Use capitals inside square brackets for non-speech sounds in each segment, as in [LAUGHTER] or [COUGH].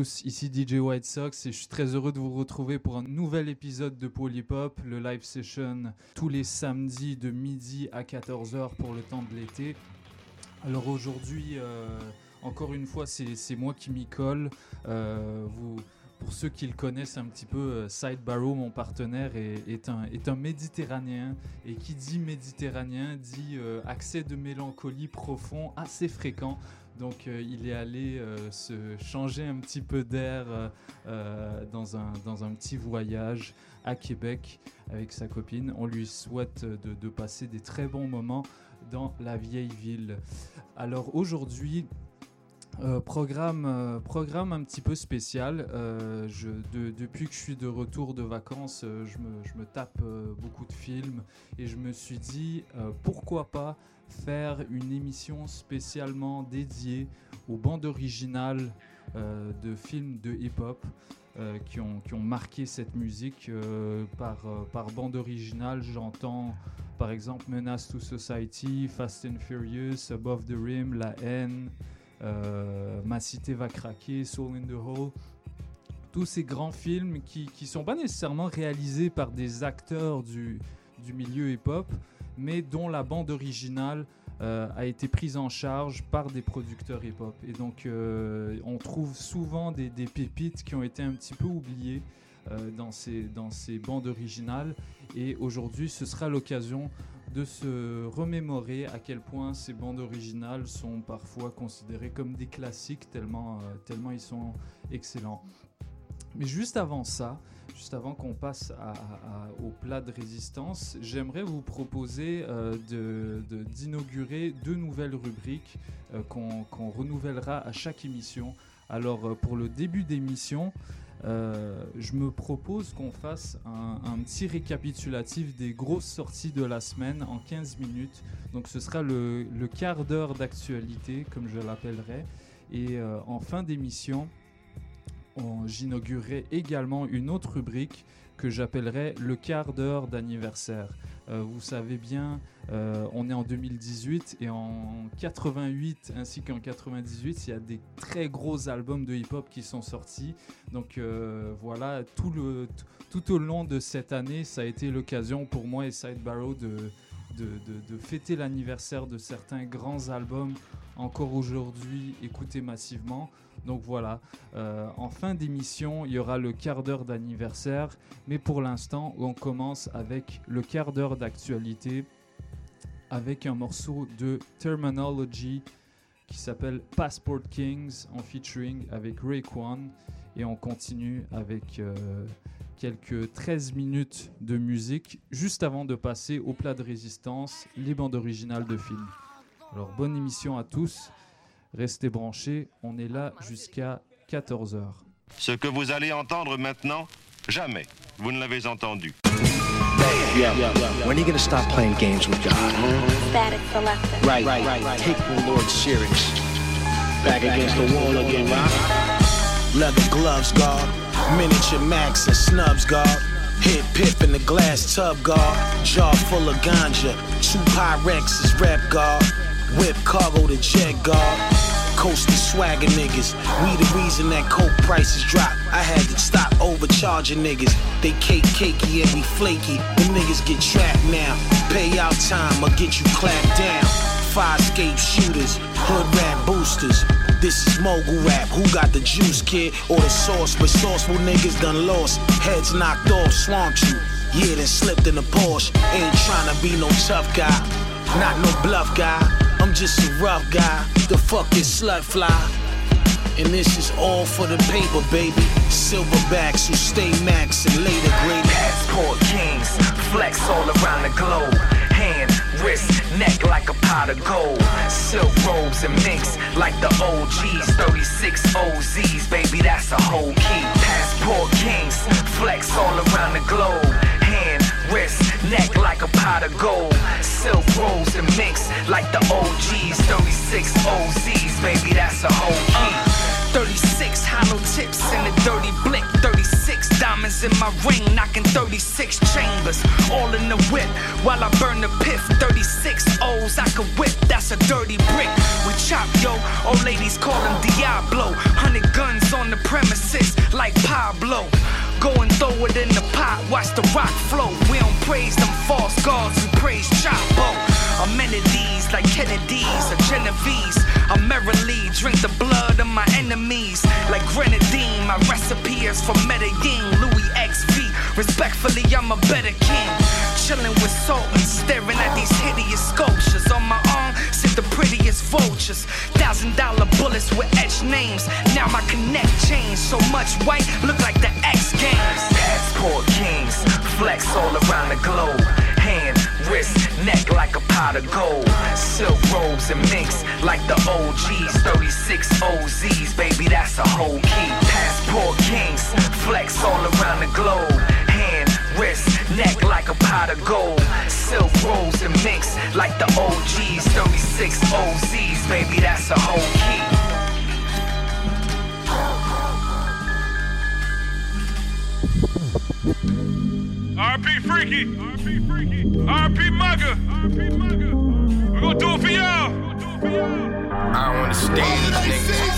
ici DJ White Sox et je suis très heureux de vous retrouver pour un nouvel épisode de Polypop, le live session tous les samedis de midi à 14h pour le temps de l'été. Alors aujourd'hui, euh, encore une fois, c'est moi qui m'y colle. Euh, pour ceux qui le connaissent un petit peu, euh, Side Barrow, mon partenaire, est un méditerranéen. Et qui dit méditerranéen dit accès de mélancolie profond assez fréquent. Donc euh, il est allé euh, se changer un petit peu d'air euh, dans, un, dans un petit voyage à Québec avec sa copine. On lui souhaite de, passer des très bons moments dans la vieille ville. Alors aujourd'hui, programme, programme un petit peu spécial. depuis que je suis de retour de vacances, je, me, tape beaucoup de films et je me suis dit pourquoi pas faire une émission spécialement dédiée aux bandes originales euh, de films de hip-hop euh, qui, ont, qui ont marqué cette musique. Euh, par, par bande originale, j'entends par exemple Menace to Society, Fast and Furious, Above the Rim, La haine, Ma cité va craquer, Soul in the Hole tous ces grands films qui ne sont pas nécessairement réalisés par des acteurs du, du milieu hip-hop, mais dont la bande originale euh, a été prise en charge par des producteurs hip-hop. Et donc, euh, on trouve souvent des, pépites qui ont été un petit peu oubliées euh, dans, ces, dans ces bandes originales. Et aujourd'hui, ce sera l'occasion de se remémorer à quel point ces bandes originales sont parfois considérées comme des classiques tellement, tellement ils sont excellents. Mais juste avant ça, juste avant qu'on passe au plat de résistance, j'aimerais vous proposer euh, d'inaugurer deux nouvelles rubriques euh, qu'on renouvellera à chaque émission. Alors euh, pour le début d'émission, je me propose qu'on fasse un, petit récapitulatif des grosses sorties de la semaine en 15 minutes. Donc ce sera le, le quart d'heure d'actualité, comme je l'appellerai. Et en fin d'émission, j'inaugurerai également une autre rubrique que j'appellerai le quart d'heure d'anniversaire. Euh, vous savez bien, euh, on est en 2018 et en 88 ainsi qu'en 98, il y a des très gros albums de hip-hop qui sont sortis. Donc euh, voilà, tout, au long de cette année, ça a été l'occasion pour moi et Side Barrow de fêter l'anniversaire de certains grands albums encore aujourd'hui écoutés massivement. Donc voilà, euh, en fin d'émission, il y aura le quart d'heure d'anniversaire, mais pour l'instant, on commence avec le quart d'heure d'actualité avec un morceau de Terminology qui s'appelle Passport Kings en featuring avec Raekwon et on continue avec euh, quelques 13 minutes de musique juste avant de passer au plat de résistance, les bandes originales de films. Alors bonne émission à tous. Restez branchés, on est là jusqu'à 14h. Ce que vous allez entendre maintenant, jamais vous ne l'avez entendu. Yeah. When are you gonna stop playing games with God? Static selector. Right, right, right. Take the Lord serious. Back against the wall again, right? Leather gloves, guard. Miniature max and snubs, guard. Hit pip in the glass tub, guard. Jar full of ganja. Two Pyrex is rep, guard. Whip cargo to jet, guard. Coast to swagger niggas. We the reason that coke prices drop. I had to stop overcharging niggas. They cake cakey and we flaky. The niggas get trapped now. Pay out time or get you clapped down. Fire escape shooters, hood rap boosters. This is mogul rap. Who got the juice, kid? Or the sauce? But sauceful niggas done lost. Heads knocked off, swamped you. Yeah, then slipped in the Porsche. Ain't trying to be no tough guy. Not no bluff guy. Just a rough guy. The fuck is slut fly? And this is all for the paper, baby. Silverbacks who stay max and later grade. Passport kings, flex all around the globe. Hand, wrist, neck like a pot of gold. Silk robes and minks like the OGs. 36 OZs, baby, that's a whole key. Passport kings, flex all around the globe. Wrist, neck like a pot of gold. Silk rolls and mix like the OGs. 36 OZs, baby, that's a whole key. 36 hollow tips in a dirty blick. 36 diamonds in my ring, knocking 36 chambers. All in the whip while I burn the piff. 36 O's I could whip, that's a dirty brick. We chop, yo. Old ladies call him Diablo. Hundred guns on the premises like Pablo. Go and throw it in the pot, watch the rock flow. We don't praise them false gods, we praise Chapo. Amenities like Kennedy's or Genovese. I merrily drink the blood of my enemies like grenadine. My recipe is for Medellin, Louis XV. Respectfully, I'm a better king. Chilling with sultans, staring at these hideous sculptures. On my the prettiest vultures. Thousand dollar bullets with etched names. Now my connect changed so much white, look like the X Games. Passport kings, flex all around the globe. Hand, wrist, neck like a pot of gold. Silk robes and minks like the OGs. 36 OZs, baby, that's a whole key. Passport kings, flex all around the globe. Hand, wrist, neck like a pot of gold. Silk robes and minks like the OGs. 36 OZs, baby, that's a whole key. RP Freaky. RP Freaky. RP Mugger. RP Mugger. We're gonna do it for y'all. We're gonna do it for y'all. I don't understand these niggas.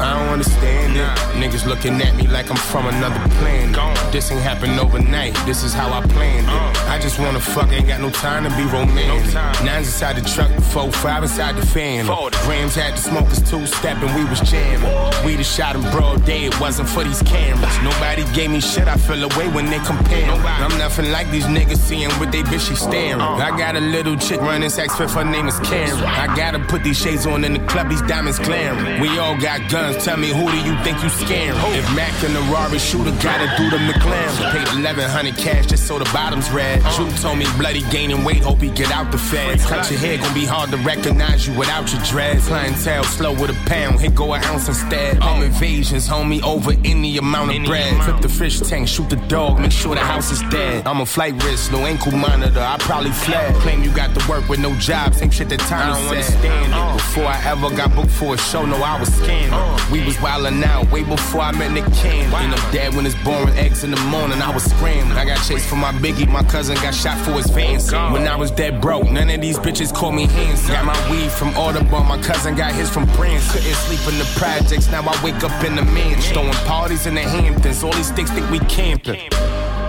I don't understand it. Niggas looking at me like I'm from another planet. This ain't happened overnight. This is how I planned it. I just wanna fuck, ain't got no time to be romantic. Nines inside the truck, four, five inside the fan. Grams had the smokers two stepping, we was jamming. We the shot in broad day, it wasn't for these cameras. Nobody gave me shit, I feel away when they compare. I'm nothing like these niggas seeing what they bitch, she staring. I got a little chick running sex fifth, her name is Karen. I gotta put these shades on in the club, these diamonds glaring. We all got guns, tell me who do you think you scaring? If Mac and the Rari shooter gotta do the McLaren. Paid 1100 cash just so the bottom's red. Drew told me bloody gaining weight, hope he get out the feds. Cut your hair, gonna be hard to recognize you without your dreads. Clientele slow with a pound, here go an ounce instead. Home invasions, homie, over any amount of bread. Flip the fish tank, shoot the dog, make sure the house is dead. I'm a flight risk, no ankle monitor, I probably fled. Claim you got to work with no job, same shit that Tommy I don't understand it. Before I ever got booked for a show, no, I was scamming. Uh. We was wildin' out way before I met Nick Cannon. And I'm dead when it's born with eggs in the morning, I was scrambling. I got chased for my biggie, my cousin got shot for his fancy. Oh when I was dead broke, none of these bitches called me handsy. Got my weed from Audubon, my cousin got his from Branson. Couldn't sleep in the projects, now I wake up in the mansion. Throwing parties in the Hamptons, all these sticks think we camping.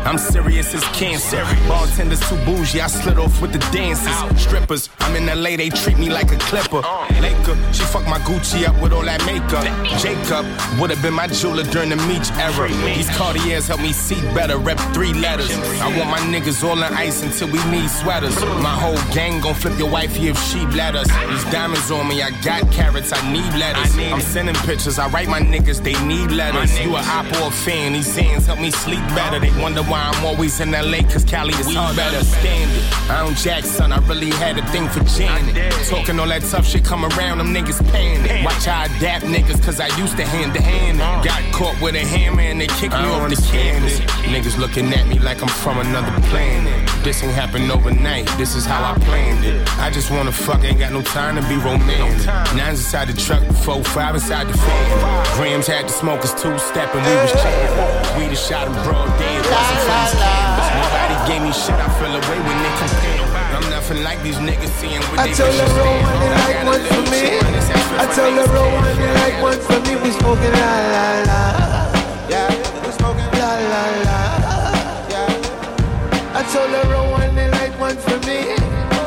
I'm serious as cancer. Bartenders too bougie, I slid off with the dances. Strippers, I'm in LA, they treat me like a clipper. Laker, she fucked my Gucci up with all that makeup. Jacob would have been my jeweler during the Meech era. These Cartiers help me see better, rep three letters. I want my niggas all in ice until we need sweaters. My whole gang gon' flip your wifey if she let us. These diamonds on me, I got carrots, I need letters. I'm sending pictures, I write my niggas, they need letters. You a op or a fan, these hands help me sleep better. They wonder why I'm always in LA, cause Cali is hard better stand it. I don't Jackson, I really had a thing for Janet. Talking all that tough shit, come around, them niggas panic. Watch how I adapt niggas, cause I used to hand to hand it. Got caught with a hammer and they kicked me off the canvas. Niggas looking at me like I'm from another planet. This ain't happened overnight, this is how I planned it. I just wanna fuck, ain't got no time to be romantic. Nines inside the truck, four, five inside the fan. Grams had the smokers two step and we was jamming. We the shot in broad day, for these cameras. Nobody gave me shit, I feel away when they compare. I'm nothing like these niggas seeing what I they told her roll one, they like one for me. chick running sex I told her roll one, they like one for me. We smoking la la la. Yeah, we smoking la la la. Yeah. I told her roll one, they like one for me.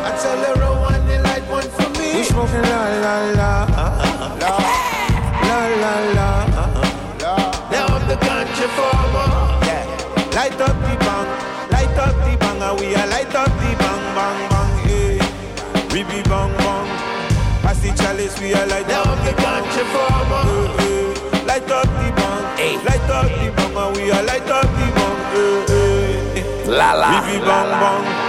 I told her roll one, they like one for me. We smoking la la la. La la la la. Now I'm the ganja farmer. Light up the bang, light up the bang, and we a light up the bang bang bang. Hey. We be bang bang. Pass the chalice, we are light up the ganja farmer. Eh, eh. Light up the bong, light up the bong, and we are light up the bong. Eh, eh. La la, We be la la. bong.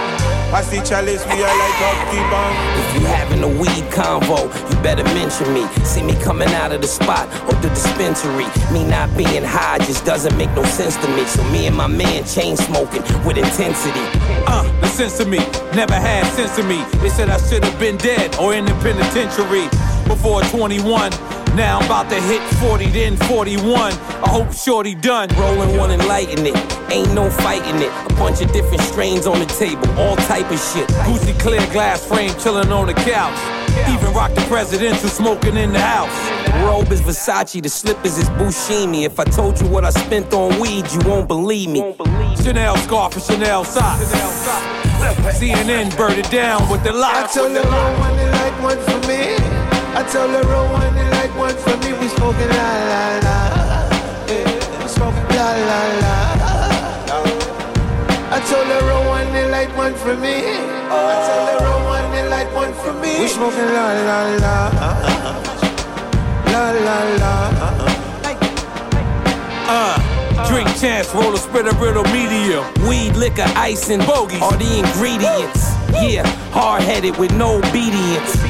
Pass the chalice, we are light up the bong. If you having a weed convo, you better mention me. See me coming out of the spot or the dispensary. Me not being high just doesn't make no sense to me. So me and my man chain smoking with intensity. Uh, the sense of me never had sense of me. They said I should have been dead or in the penitentiary before 21. Now I'm about to hit 40, then 41. I hope shorty done. Rolling one and lighting it. Ain't no fighting it. A bunch of different strains on the table, all type of shit. Gucci clear glass frame chilling on the couch. Even rock the presidential smoking in the house. Robe is Versace, the slippers is Bushimi. If I told you what I spent on weed, you won't believe me. Chanel scarf and Chanel socks. CNN [LAUGHS] birded down with the I told her roll one and like one for me. I told her roll one and like one for me. We smoking la la la. Yeah, we smoking la la la. I told her roll one and like one for me. I told her roll one and like one for me. We smoking la la la. La la la. Uh, drink chance, roll a spit a riddle medium. Weed, liquor, ice, and Bogies. are the ingredients. Yeah, hard headed with no obedience.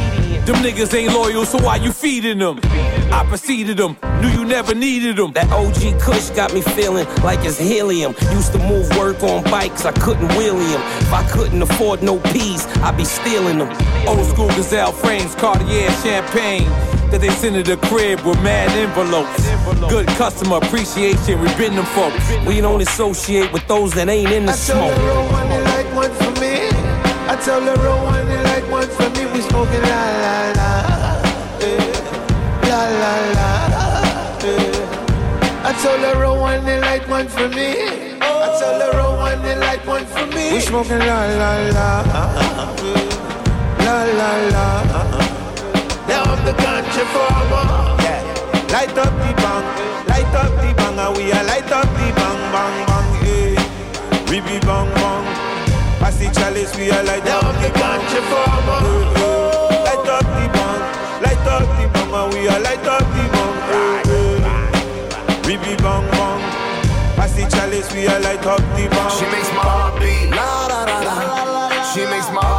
Them niggas ain't loyal, so why you feeding them? I preceded them, knew you never needed them. That OG Kush got me feeling like it's helium. Used to move work on bikes, I couldn't wheelie them. If I couldn't afford no peas, I'd be stealing them. Old school Gazelle frames, Cartier champagne. That they send to the crib with mad envelopes. Good customer appreciation, we been them folks. We don't associate with those that ain't in the I told smoke. her roll one and like one for me. I told her roll one and like one for me. We smoking la la la. Eh, La la la. Eh. I told her roll one and like one for me. I told her roll one and like one for me. We smoking la la la. Eh, La la la. Now I'm the ganja farmer. Yeah. Light up the bang, light up the bang, and we are light up the bang, bang, bang, yeah. We be bang, bang. Pass the chalice, we are light up the ganja farmer. Eh. Light up the bang, light up the bang, and we are light up the bang, eh. We be bang, bang. Pass the chalice, we are light up the bang. She makes my heart beat. La da da da. She makes my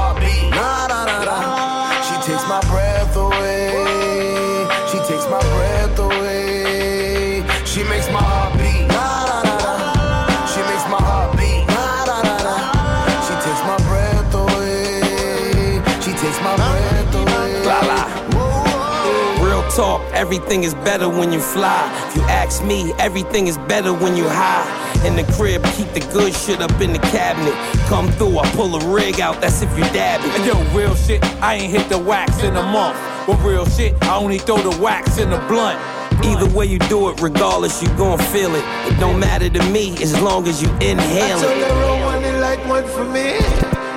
talk, everything is better when you fly. If you ask me, everything is better when you high. In the crib, keep the good shit up in the cabinet. Come through, I pull a rig out, that's if you dab it. And yo, real shit, I ain't hit the wax in a month. But real shit, I only throw the wax in the blunt. Either way you do it, regardless, you gon' feel it. It don't matter to me as long as you I inhale told it. her roll one and like one for me.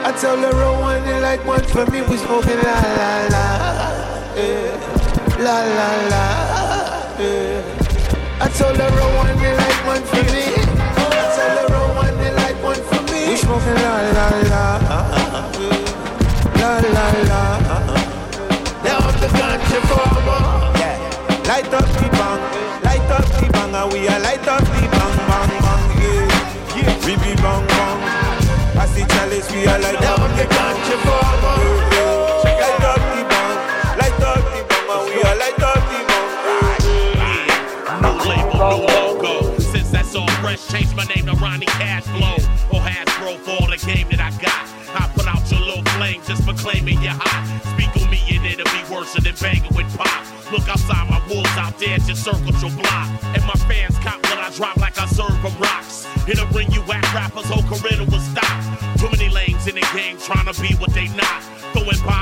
I told her roll one and like one for me. We smoking la la la. Eh, La la la. Eh. I told her roll one and like one for me. I told her roll one and like one for me. We smoking la la la. La la la. Now I'm the ganja farmer. Yeah. Light up the bang, light up the bang, and we are light up the bang, bang, bang, yeah. yeah. We be bang, bang. Pass the chalice, we are light up the ganja farmer. Logo. Since that's all fresh, change my name to Ronnie Cashflow. Or Hasbro for all the game that I got. I put out your little flame just for claiming you're hot. Speak on me and it'll be worse than banging with pop. Look outside my wolves out there just circled your block. And my fans cop when I drop like I serve them rocks. It'll bring you whack rappers, whole career will stop. Too many lanes in the game trying to be what they not. Throwing bombs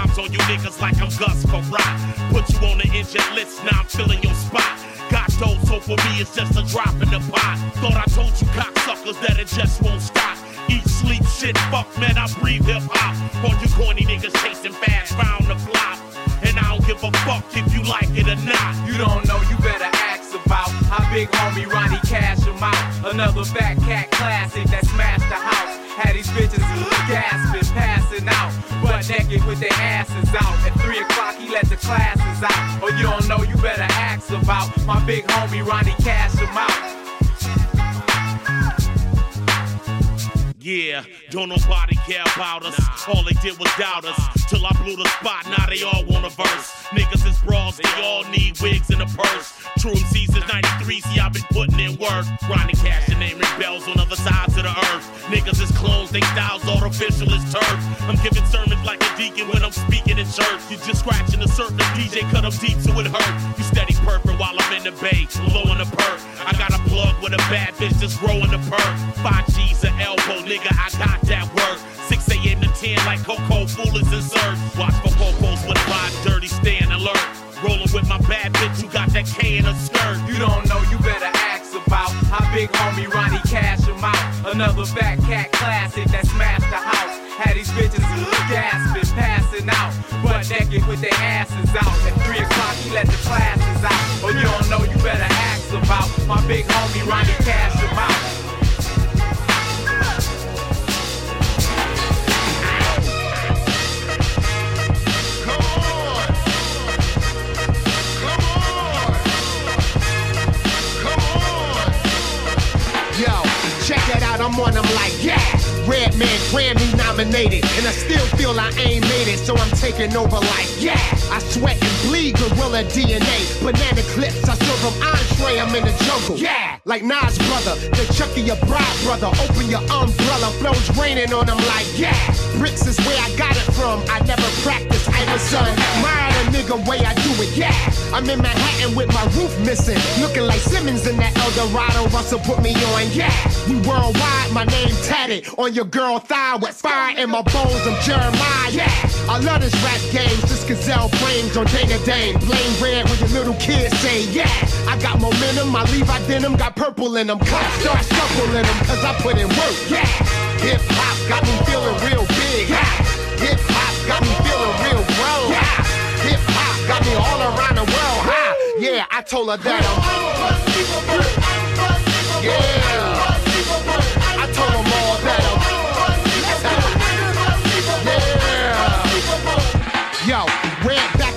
like I'm Gus rock. Put you on the injured list, now I'm filling your spot. Got those, so for me it's just a drop in the pot. Thought I told you cocksuckers that it just won't stop. Eat, sleep, shit, fuck, man, I breathe hip hop. All you corny niggas chasing fast, round the block. And I don't give a fuck if you like it or not. You don't know, you better ask about how big homie Ronnie cash him out. Another fat cat classic that smashed the house. Had these bitches gasping, with their asses out. At 3 o'clock, he let the classes out. Or you don't know, you better ask about my big homie Ronnie Cash him out. Yeah, don't nobody care about us. All they did was doubt us. Till I blew the spot, now they all want a verse. Niggas is bras, they all need wigs and a purse. True MCs since 93, see I've been putting in work. Ronnie Cash and name rebels on other sides of the earth. Niggas is clones, they styles artificial as turf. I'm giving sermons like a deacon when I'm speaking in church. You just scratching the surface, DJ cut up deep so it hurt. You steady purping while I'm in the bay, low in the perk. I got a plug with a bad bitch that's growing the perk. Five G's an elbow, nigga, I got that work. 6 a.m. to 10 like Coco Fool is search. Watch for popos with a five dirty, stand alert. Rolling with my bad bitch, you got that K in a skirt. You don't know, you better ask about how big homie Ronnie cash him out. Another fat cat classic that smashed the house. Had these bitches gasping, passing out, butt naked with their asses out. At 3 o'clock, he let the classes out. Or you don't know, you better ask about my big homie Ronnie cash him out. I'm on them like, yeah. Redman Grammy nominated, and I still feel I ain't made it, so I'm taking over like, yeah. I sweat and bleed gorilla DNA. Banana clips, I serve them entree, I'm in the jungle. Yeah, like Nas brother, the Chucky your bride brother. Open your umbrella, flows raining on them like, yeah. Bricks is where I got it from. I never practiced, I'm a son. Admire the nigga way I do it, yeah. I'm in Manhattan with my roof missing, looking like Simmons in that Eldorado. Russell put me on, yeah. We worldwide, my name tatted on your girl thigh with fire in my bones. I'm Jeremiah, yeah. I love this rap game, this gazelle frames on Dana Dane. Blame red when your little kids say, yeah. I got momentum, my Levi denim got purple in them. Cops start circling them, cause I put in work, yeah. Hip hop got me feeling real big, yeah. Hip hop got me feeling real grown, yeah. Hip hop got me all around the world, huh? Yeah, I told her that I'm. Yeah.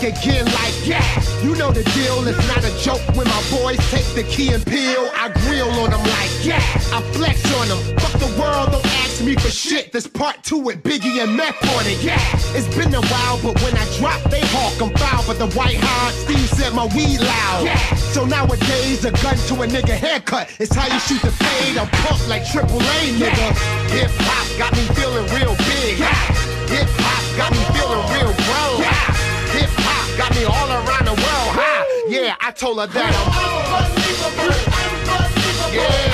Back again like, yeah. You know the deal, it's not a joke when my boys take the key and peel. I grill on them like, yeah, I flex on them. Fuck the world, don't ask me for shit. This part two with Biggie and Meth on it, yeah. It's been a while, but when I drop, they hawk. I'm foul, but the white hard Steve said my weed loud. Yeah. So nowadays, a gun to a nigga haircut is how you shoot the fade. I'm pumped like Triple A, nigga. Hip hop got me feeling real big. Hip Her that Yeah.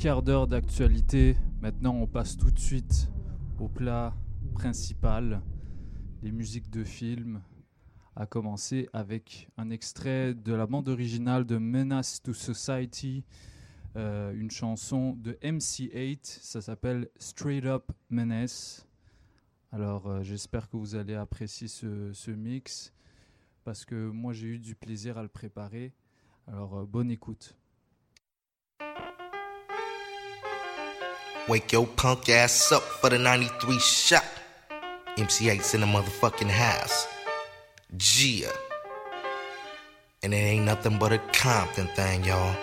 Quart d'heure d'actualité. Maintenant, on passe tout de suite au plat principal, les musiques de film, à commencer avec un extrait de la bande originale de Menace to Society, euh, une chanson de MC8, ça s'appelle Straight Up Menace. Alors euh, j'espère que vous allez apprécier ce, ce mix, parce que moi j'ai eu du plaisir à le préparer. Alors euh, bonne écoute. Wake your punk ass up for the 93 shot. MC Eiht's in the motherfucking house. Gia. And it ain't nothing but a Compton thing, y'all.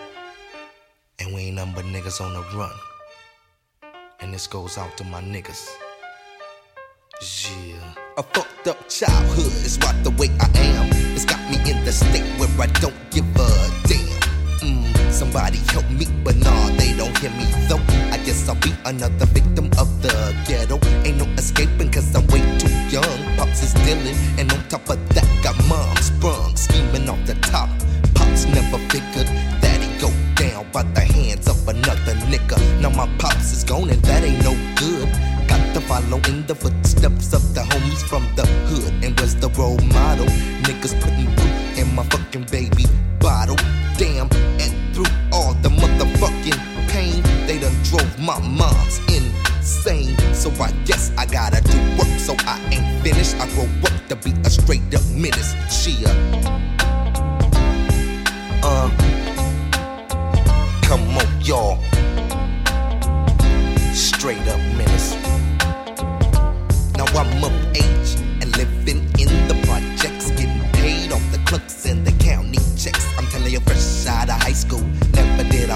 And we ain't nothing but niggas on the run. And this goes out to my niggas. Yeah. A fucked up childhood is what the way I am. It's got me in the state where I don't give a somebody help me, but nah, they don't hear me though. I guess I'll be another victim of the ghetto. Ain't no escaping cause I'm way too young. Pops is dealing, and on top of that, got mom sprung, scheming off the top. Pops never figured that he go down by the hands of another nigga. Now my pops is gone, and that ain't no good. Got to follow in the footsteps of the homies from the hood, and where's the role model? Niggas putting in my fucking baby bottle. Damn motherfucking pain, they done drove my mom's insane. So I guess I gotta do work, so I ain't finished. I grow up to be a straight up menace. Chia. Uh, come on, y'all. Straight up menace. Now I'm of age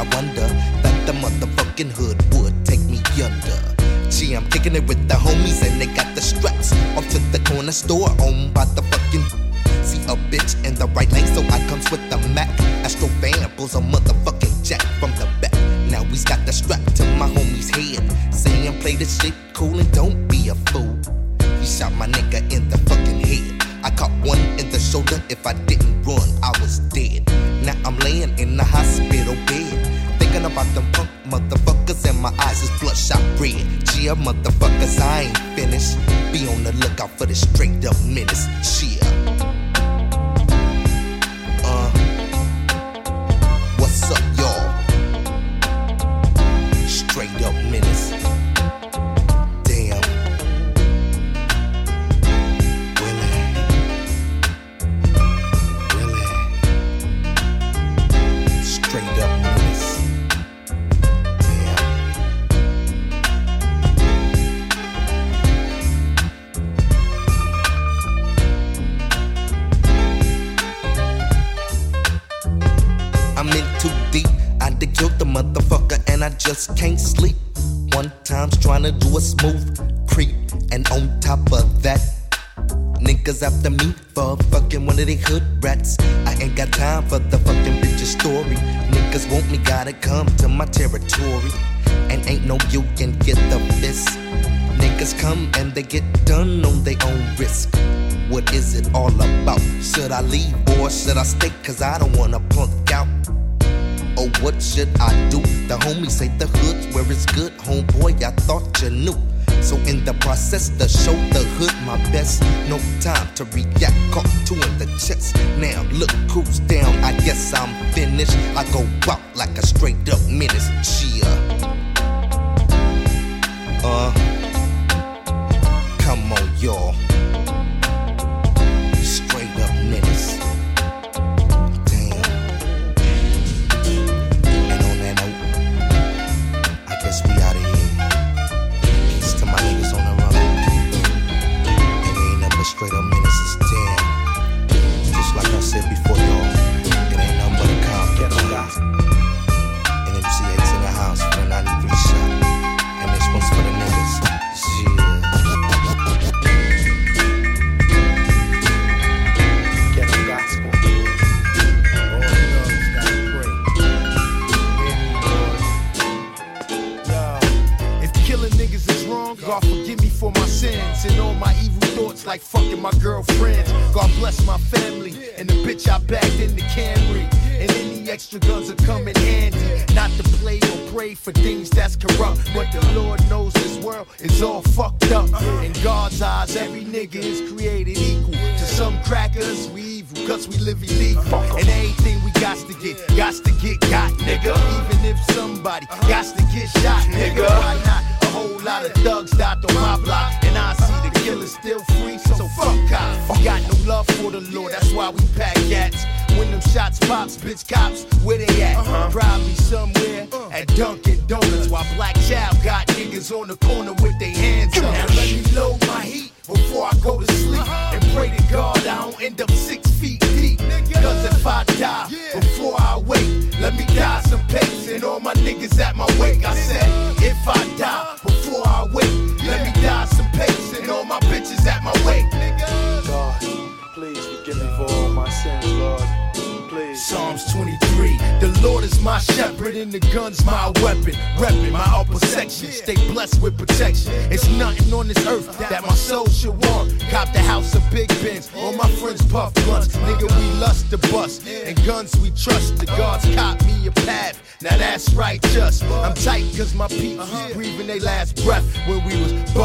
I wonder that the motherfucking hood would take me under. Gee, I'm kicking it with the homies and they got the straps off to the corner store owned by the fucking. See a bitch in the right lane, so I comes with the Mac. Astro fan pulls a motherfucking jack from the back. Now he's got the strap to my homie's head, saying play this shit cool and don't be a fool. He shot my nigga in the fucking head. I caught one in the shoulder. If I didn't run, I was dead. Now I'm laying in the hospital bed, thinking about them punk motherfuckers, and my eyes is bloodshot red. Chia motherfuckers, I ain't finished. Be on the lookout for the straight up menace. Chia.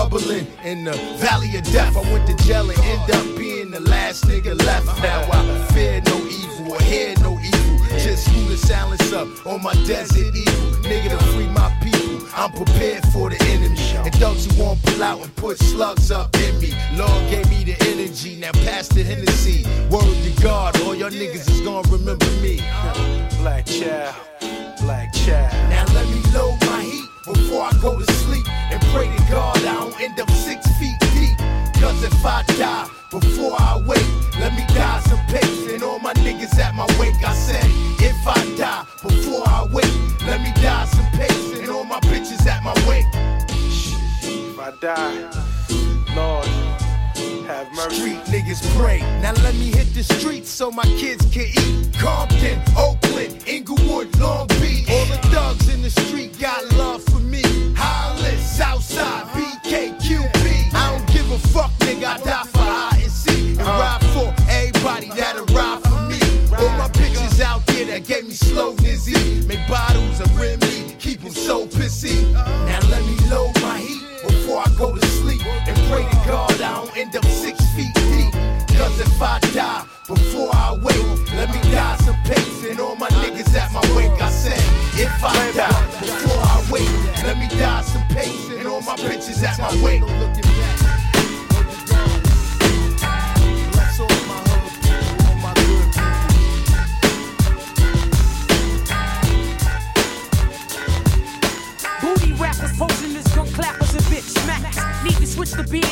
Bubbling in the valley of death. I went to jail and end up being the last nigga left. Now I fear no evil or hear no evil. Just screw the silence up on my desert eagle. Nigga to free my people. I'm prepared for the enemy. And those who won't pull out and put slugs up in me. Lord gave me the energy. Now pass the Hennessy. Word to God, all your niggas is gonna remember me. Black child, black child. Now let me heat before I go to sleep. And pray to God I don't end up six feet deep. Cause if I die before I wake, let me die some pace. And all my niggas at my wake, I said, if I die before I wake, let me die some pace. And all my bitches at my wake. If I die, Lord, have mercy. Street niggas pray. Now let me hit the streets so my kids can eat. Compton, Oakland, Inglewood, Long Beach. All the thugs in the street got love for Southside, BKQB. I don't give a fuck, nigga. I die my bitches at my wake. Booty rappers posing as gun clappers and bitch smackers. Need to switch to being.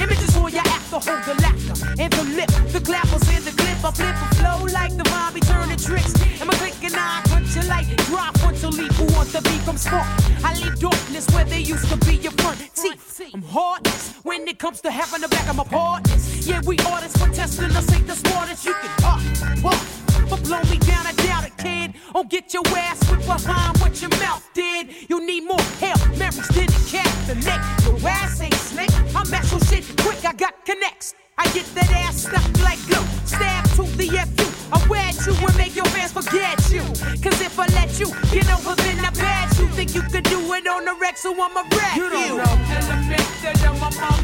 Images on your act to hold the laughter and the lip, the clappers and the. I flip a flow like the Bobby turning tricks. And my click and I punch you like drop you leap. Who wants to become smart? I leave darkness where they used to be your front teeth. I'm heartless when it comes to having the back of my partners. Yeah, we artists for testing us ain't the smartest. You can uh, talk, walk. But blow me down, I doubt it, kid. Or get your ass whipped behind what your mouth did. You need more help, memories than the cat, the neck. Your ass ain't slick. I mess with shit quick, I got connects. I get that ass stuck like glue. Stab to the FU. I wed you and make your fans forget you. Cause if I let you get over, then I bet you think you could do it on the wreck, so I'ma wreck you. You don't know element that I'm a mom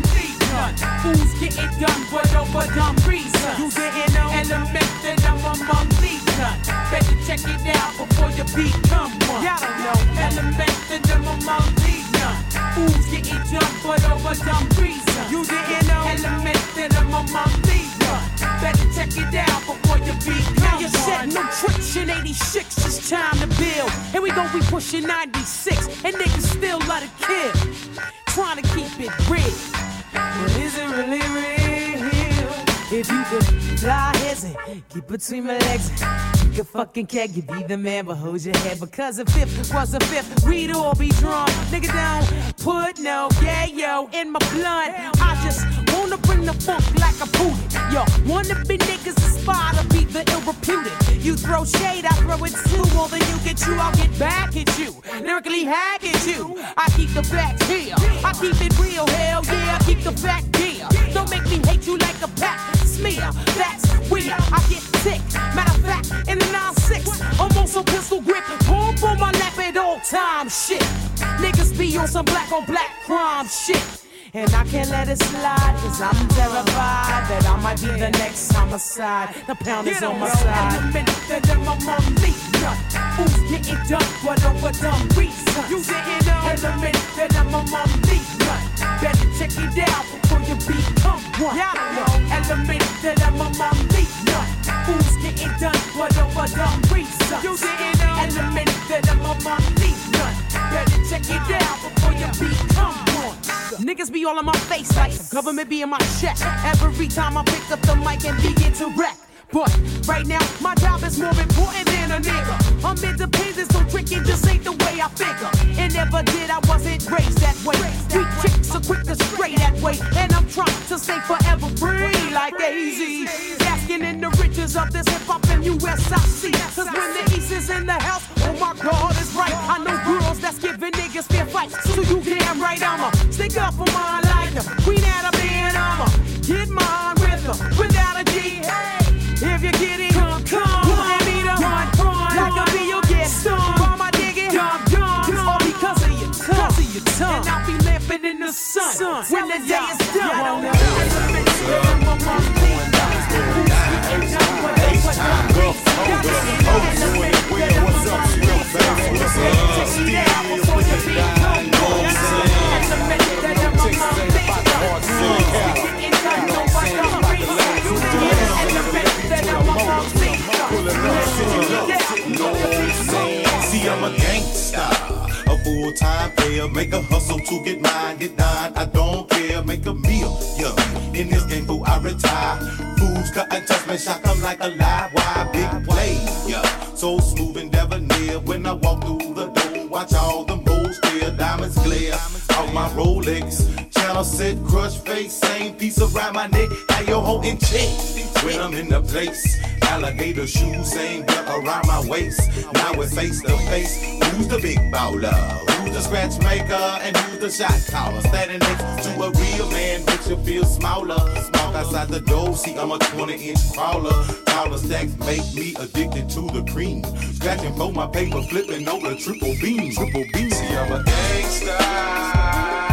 done. Fools getting done, but over dumb reason. You didn't know element that I'm a mom done. Better check it out before you become one. Y'all don't know element that I'm a mom done. Fools getting done, but over dumb reason. You didn't know element that I'm a mom done. Better check it out before you become Now you said one. no tricks in 86, it's time to build. Here we go, we pushing 96, and niggas still let it kill. Trying to keep it real. But is it really real? If you could fly his and keep between my legs, you could fucking keg, you be the man, but hold your head. Because if fifth was a fifth, we'd all be drunk. Nigga, don't put no yo in my blunt. I just wanna bring the funk like a booty. Yo, wanna be niggas aspire to be the ill reputed. You throw shade, I throw it too. Well, then you get you, I'll get back at you. Lyrically hack at you. I keep the facts here. I keep it real, hell yeah, I keep the fact here. Don't make me hate you like a pack smear. That's where I get sick. Matter of fact, in the 9-6, almost a pistol grip. Pump on my lap at all times. Shit. Niggas be on some black on black crime shit. And I can't let it slide, cause I'm terrified that I might be the next homicide. The pound is on my side. Element that I'm mom done. Fools getting done, but over dumb reasons. You didn't know element that I'm mom done. Better check it out before you become one. Y'all don't know. Element that I'm mom done. Fools getting done, but over dumb reasons. You didn't know. Element that I'm mom done. Better check it out before you become. Niggas be all on my face like government be in my chest. Every time I pick up the mic and begin to rap. But right now, my job is more important than a nigga. I'm independent, so tricking just ain't the way I figure. And never did, I wasn't raised that way. We chicks are quick to stray that way. And I'm trying to stay forever free like AZ. Basking in the riches of this hip hop and USIC. Cause when the East is in the house, oh my God, it's right. I know girls that's giving niggas fair fights. So you damn right, I'ma stick up for mine like a queen at a man. I'ma get mine with her. If you get it, come, come. You want me to run, run. Like a bee, you'll get stung. Why am I digging? Dumb, dumb. All because of your tongue. Because of your tongue. And I'll be lamping in the sun. sun. When the day is done. See, I'm a a full-time player. Make a hustle to get mine, get done. I don't care, make a meal, yeah. In this game, boo, I retire. Fools cut and touch me, shock 'em like a live wire. Big play, yeah. So smooth and debonair. When I walk through the door, watch all the moves stare. Diamonds glare off my Rolex. Channel set, crush face, same piece around my neck. Have your hoe in check when I'm in the place. Alligator shoes, same belt around my waist. Now we're face to face. Who's the big baller? Who's the scratch maker? And who's the shot caller? Standing next to a real man, makes you feel smaller. Walk outside the door, see I'm a 20 inch crawler. Taller stacks make me addicted to the cream. Scratching for my paper, flipping over triple beam. Triple beam. See, I'm a gangsta.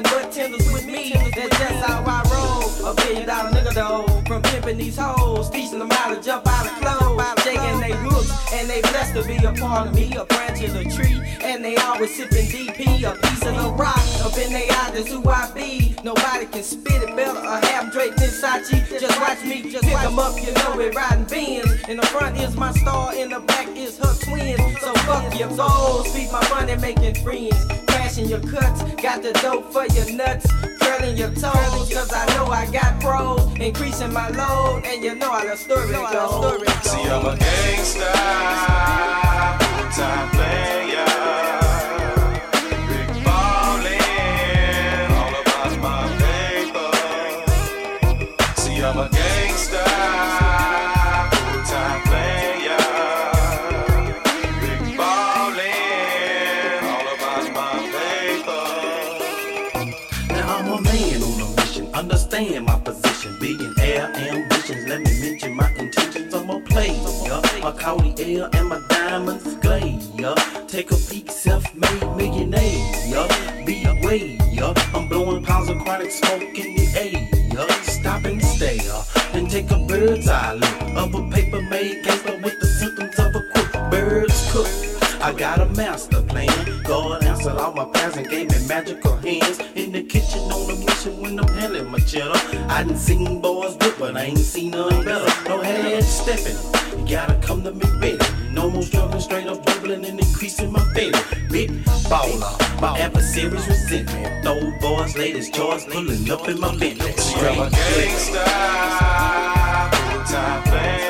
In a nothing but tenders with me. That's just how I roll. A billion dollar nigga though. From pimping these hoes, teaching them how to jump out of clothes. Shaking they hooks, and they blessed to be a part of me. A branch of the tree, and they always sipping DP. A piece of the rock, up in they eyes, that's who I be. Nobody can spit it better or have Drake Versace. Just watch me, just pick 'em up, you know it riding Benz. In the front is my star, in the back is her twin. So fuck your goals, feed my money making friends. Crashing your cuts, got the dope for your nuts. Curling your toes, cause I know I got pros. Increasing my load, and you know how the story goes. See, I'm a gangsta, time player. My Cody L and my diamonds glaze. Take a peek, self-made millionaire. Beware, I'm blowing pounds of chronic smoke in the air. Stop and stare, then take a bird's eye look of a paper-made gangster with the symptoms of a crook. Birds cook. I got a master plan. God answered all my prayers and gave me magical hands. In the kitchen on a mission when I'm handling my cheddar. I done seen boys do but I ain't seen none better. No head stepping. Gotta come to me, baby. No more struggling, straight up dribbling and increasing my failure. Big baller, my adversaries resentment. Those boys, latest choice, pulling up in my I'm a gangsta, time.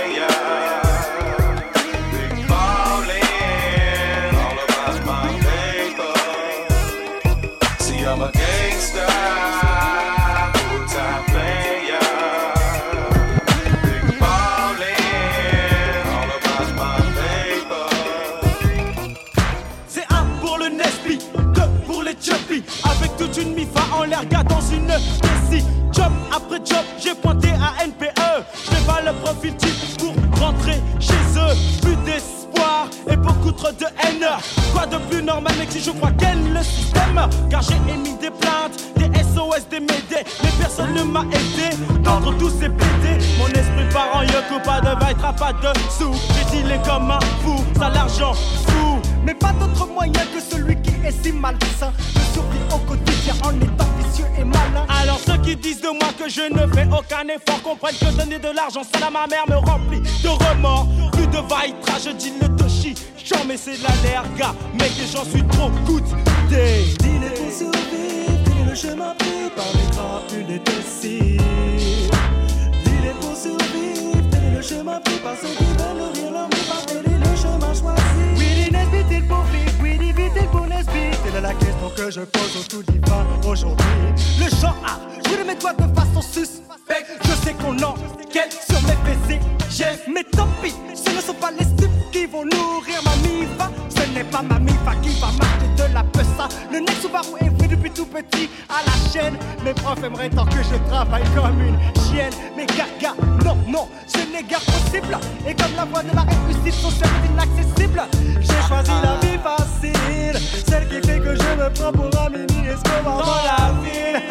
De haine. Quoi de plus normal, mec, si je crois qu'elle le système Car j'ai émis des plaintes, des SOS, des médés, mais personne ne m'a aidé. D'entre tous ces PD, mon esprit part en yoko, pas de vaille, pas de sous. J'ai les comme un fou, ça l'argent fou. Mais pas d'autre moyen que celui qui est si malsain. Je survis au quotidien en étant et. Alors ceux qui disent de moi que je ne fais aucun effort comprennent que donner de l'argent, ça à ma mère me remplit de remords. Plus de vaitra, je dis le toshi. J'en mais c'est de la lerga, mec, et j'en suis trop good. Dis les pour survivre, le chemin pris par les crapules des déciles. Dis les pour survivre, le chemin pris par ceux qui veulent nourrir leur vie, le chemin choisi. Oui, l'inesprit, il pour vivre, pour l'inesprit. C'est la question que je pose au tout divin aujourd'hui. Le genre A, je le mets toi de façon suspecte. Je sais qu'on enquête sur mes PC, j'ai, mais tant pis, ce ne sont pas les stupes qui vont nourrir ma mifa. Ce n'est pas ma mifa qui va marcher de la pessa. Le nez Subaru est fait depuis tout petit à la chaîne. Mes profs aimeraient tant que je travaille comme une chienne. Mais gaga, non, non, ce n'est guère possible. Et comme la voie de la réussite sont inaccessible, j'ai choisi la vie facile. Celle qui fait que je me prends pour un mini escobar dans la ville.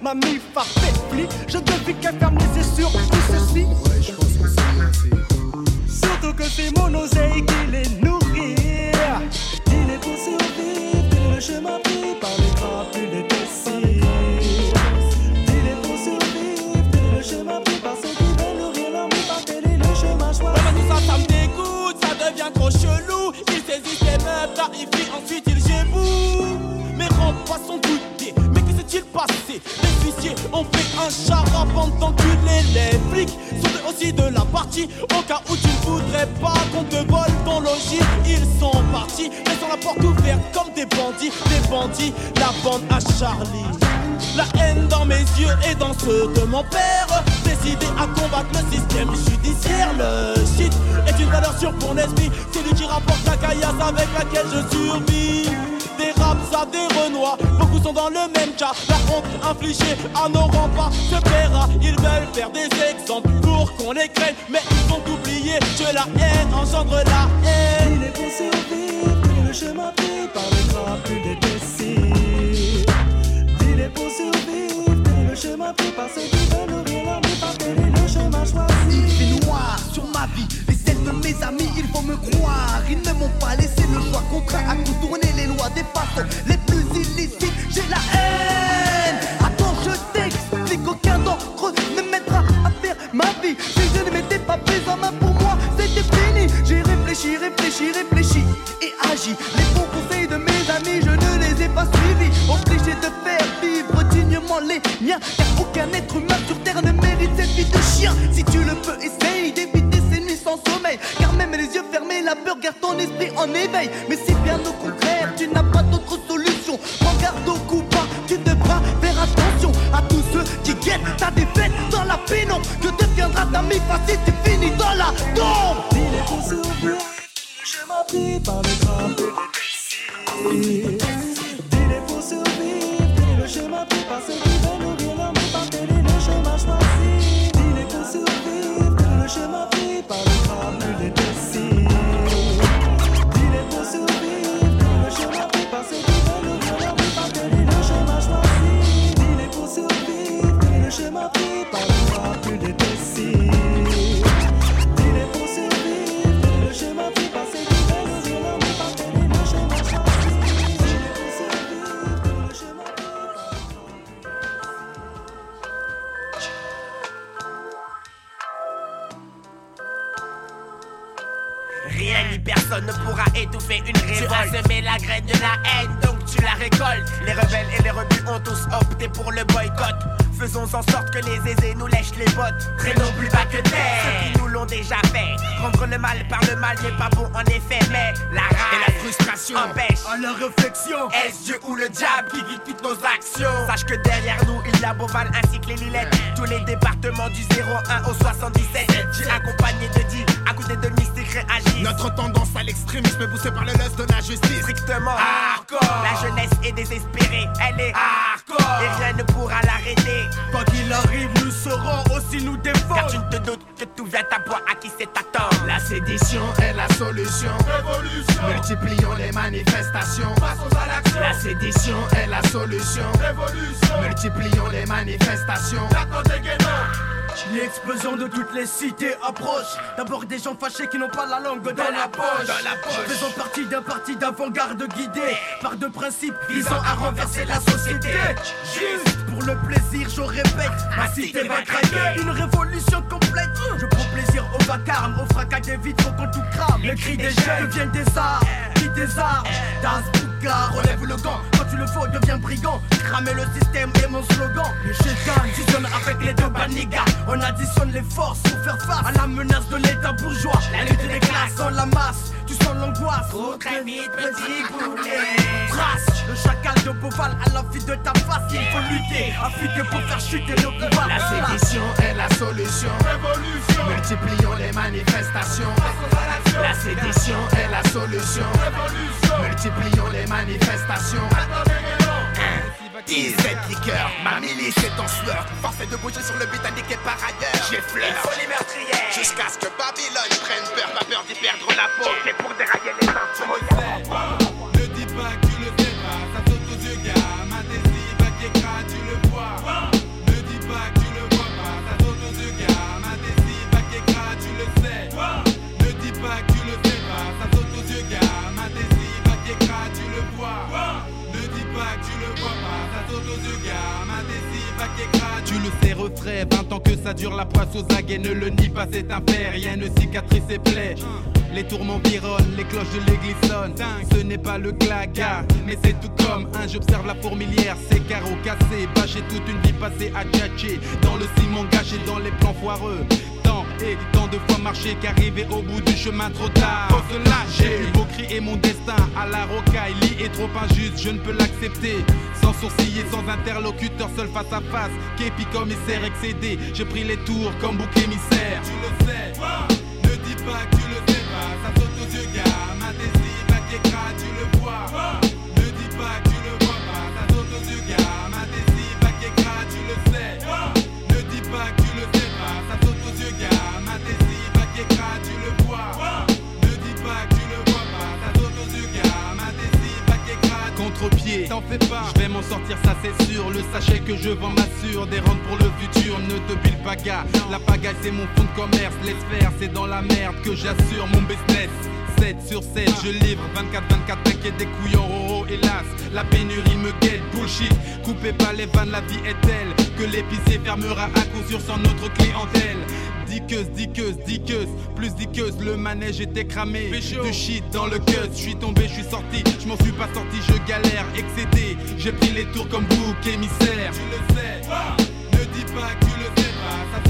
[LAUGHS] Ma mifa fait je devine qu'elle ferme les yeux sur tout ceci. Surtout que c'est mon oseille qui les nourrit. Il est pour survivre, tel le chemin pris par les crapules des déciles. Il est pour survivre, tel le chemin pris par ceux qui veulent nourrir leur vie, par le chemin choisi? Ouais, tout ça, ça me dégoûte, ça devient trop chelou. Il saisit ses meubles, tarifie, ensuite il géboue. Mes pas sont goûtés, mais que s'est-il passé? Les huissiers ont fait un charabande pendant que les flics aussi de la partie. Au cas où tu ne voudrais pas qu'on te vole ton logis, ils sont partis, laissant la porte ouverte comme des bandits, des bandits, la bande à Charlie. La haine dans mes yeux et dans ceux de mon père. Décidé à combattre le système judiciaire. Le shit est une valeur sûre pour l'esprit. C'est lui qui rapporte la caillasse avec laquelle je survis raps à des renois. Beaucoup sont dans le même cas. La honte infligée à nos remparts se paiera. Ils veulent faire des exemples pour qu'on les craigne. Mais ils vont oublier que la haine engendre la haine. Il est pour survivre, le chemin pris par les crapules des déciles. Il est pour survivre, le chemin pris par ceux qui veulent nourrir leur vie, par est le chemin choisi. Il fait noir sur ma vie mes amis, il faut me croire. Ils ne m'ont pas laissé le choix contraint à contourner les lois des façons les plus illicites. J'ai la haine. Attends, je t'explique. Aucun d'entre eux ne m'aidera à faire ma vie. Si je ne m'étais pas pris en main pour moi, c'était fini. J'ai réfléchi, réfléchi, réfléchi et agi. Les bons conseils de mes amis, je ne les ai pas suivis. Obligé de faire vivre dignement les miens. Car aucun être humain sur terre ne mérite cette vie de chien. Si tu le peux, ton esprit en éveil. Mais si bien au contraire, tu n'as pas d'autre solution, prends garde au coup pas, tu devras faire attention à tous ceux qui guettent ta défaite dans la pénombre. Que deviendra ta mi si tu finis dans la tombe? Il est je par Diable qui guide toutes nos actions Sache que derrière nous, il y a Beauval ainsi que les Lilettes. Tous les départements du 01 au 77. Dieu accompagné de 10 à côté de mystique réagit. Notre tendance à l'extrémisme poussée par le lust de la justice. Strictement hardcore La jeunesse est désespérée, elle est hardcore. Et rien ne pourra à à qui c'est attendre. La sédition est la solution. Révolution. Multiplions les manifestations. Passons à l'action. La sédition est la solution. Révolution. Multiplions les manifestations. L'explosion de toutes les cités approche. D'abord des gens fâchés qui n'ont pas la langue dans, la, poche. Dans la poche. Faisons partie d'un parti d'avant-garde guidé par deux principes visant à renverser la société. Juste pour le plaisir, je répète, ma cité va craquer. Une révolution complète. Je prends plaisir au vacarme, au fracas des vitres quand tout crame. Les cris des jeunes deviennent des arts, qui des arts. Das Bouka, relève le gant. Quand tu le faut, deviens brigand. Cramer le système est mon slogan. Les chétans fusionnent avec les deux banigas. On additionne les forces pour faire face à la menace de l'état bourgeois. La lutte des classes dans la masse, tu sens l'angoisse. Trop très vite, petit poulet. Trace le chacal de Beauval à la vie de ta face. Il faut lutter, affûter pour faire chuter le pouvoir. La sédition est la solution. Révolution. Multiplions les manifestations. La sédition est la solution. Révolution. Multiplions les manifestations. 17 liqueurs, ma milice est en sueur. Forcé de bouger sur le but indiqué par ailleurs. J'ai fleur. Folie meurtrière. Jusqu'à ce que Babylone prenne peur, pas peur d'y perdre la peau. C'est pour dérailler les infos. Tu le sais, refrais. 20 ans que ça dure, la poisse aux aguets, ne le nie pas, c'est un fait. Rien ne cicatrice et plaie. Les tourments vironnent, les cloches de l'église sonnent. Ce n'est pas le claga, mais c'est tout comme un. J'observe la fourmilière, ses carreaux cassés, bâché toute une vie passée à tchatcher. Dans le ciment gâché, dans les plans foireux. Tant tant de fois marché qu'arriver au bout du chemin trop tard. Faut se lâcher. Beaux cris et mon destin à la rocaille. Est trop injuste, je ne peux l'accepter. Sans sourciller, sans interlocuteur, seul face à face. Képi commissaire excédé, j'ai pris les tours comme bouc émissaire. Tu le sais, ne dis pas que tu le sais pas, ça saute aux yeux, gars. Ma à Kékra, tu le vois. Contre-pied, t'en fais pas. Je vais m'en sortir, ça c'est sûr. Le sachet que je vends m'assure des rentes pour le futur. Ne te bile pas, gars. La pagaille, c'est mon fonds de commerce. Laisse faire, c'est dans la merde que j'assure mon business. 7 sur 7, je livre 24-24, t'inquiète des couilles en roro, hélas. La pénurie me guette, bullshit. Coupez pas les vannes, la vie est telle que l'épicier fermera à coup sûr sans notre clientèle. Diqueuse, diqueuse, diqueuse, plus diqueuse, le manège était cramé. De shit dans le cuz, je suis tombé, je suis sorti, je m'en suis pas sorti, je galère, excédé. J'ai pris les tours comme bouc émissaire. Tu le sais, ne dis pas que tu le sais pas, ça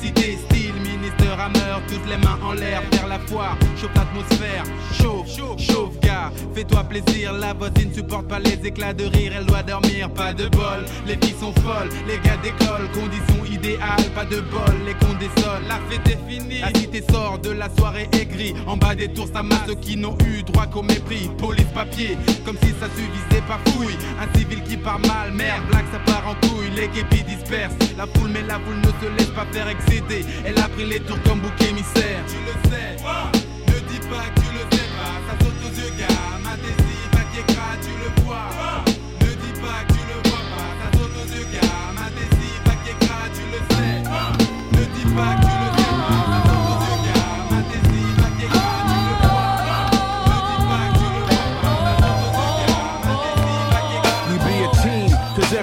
cité, style ministre rameur, toutes les mains en l'air, faire la foire, chauffe l'atmosphère, chauffe, chauffe, gars, fais-toi plaisir, la voisine supporte pas les éclats de rire, elle doit dormir, pas de bol, les filles sont folles, les gars d'école, conditions idéales, pas de bol, les cons désolent, la fête est finie, la cité sort de la soirée aigrie, en bas des tours ça masse ceux qui n'ont eu droit qu'au mépris, police papier, comme si ça suffisait pas fouille, un civil qui part mal, merde, blague ça part en couille, les képis dispersent, la foule mais la foule ne se laisse pas faire excéder, elle a pris les tours comme bouc émissaire. Tu le sais, ne dis pas que tu le sais pas, ça saute aux yeux, gars. Ma décive à Kékra, tu le vois. Ne dis pas que tu le vois pas, ça saute aux yeux, gars. Ma décive à Kékra, tu le sais. Ne dis pas que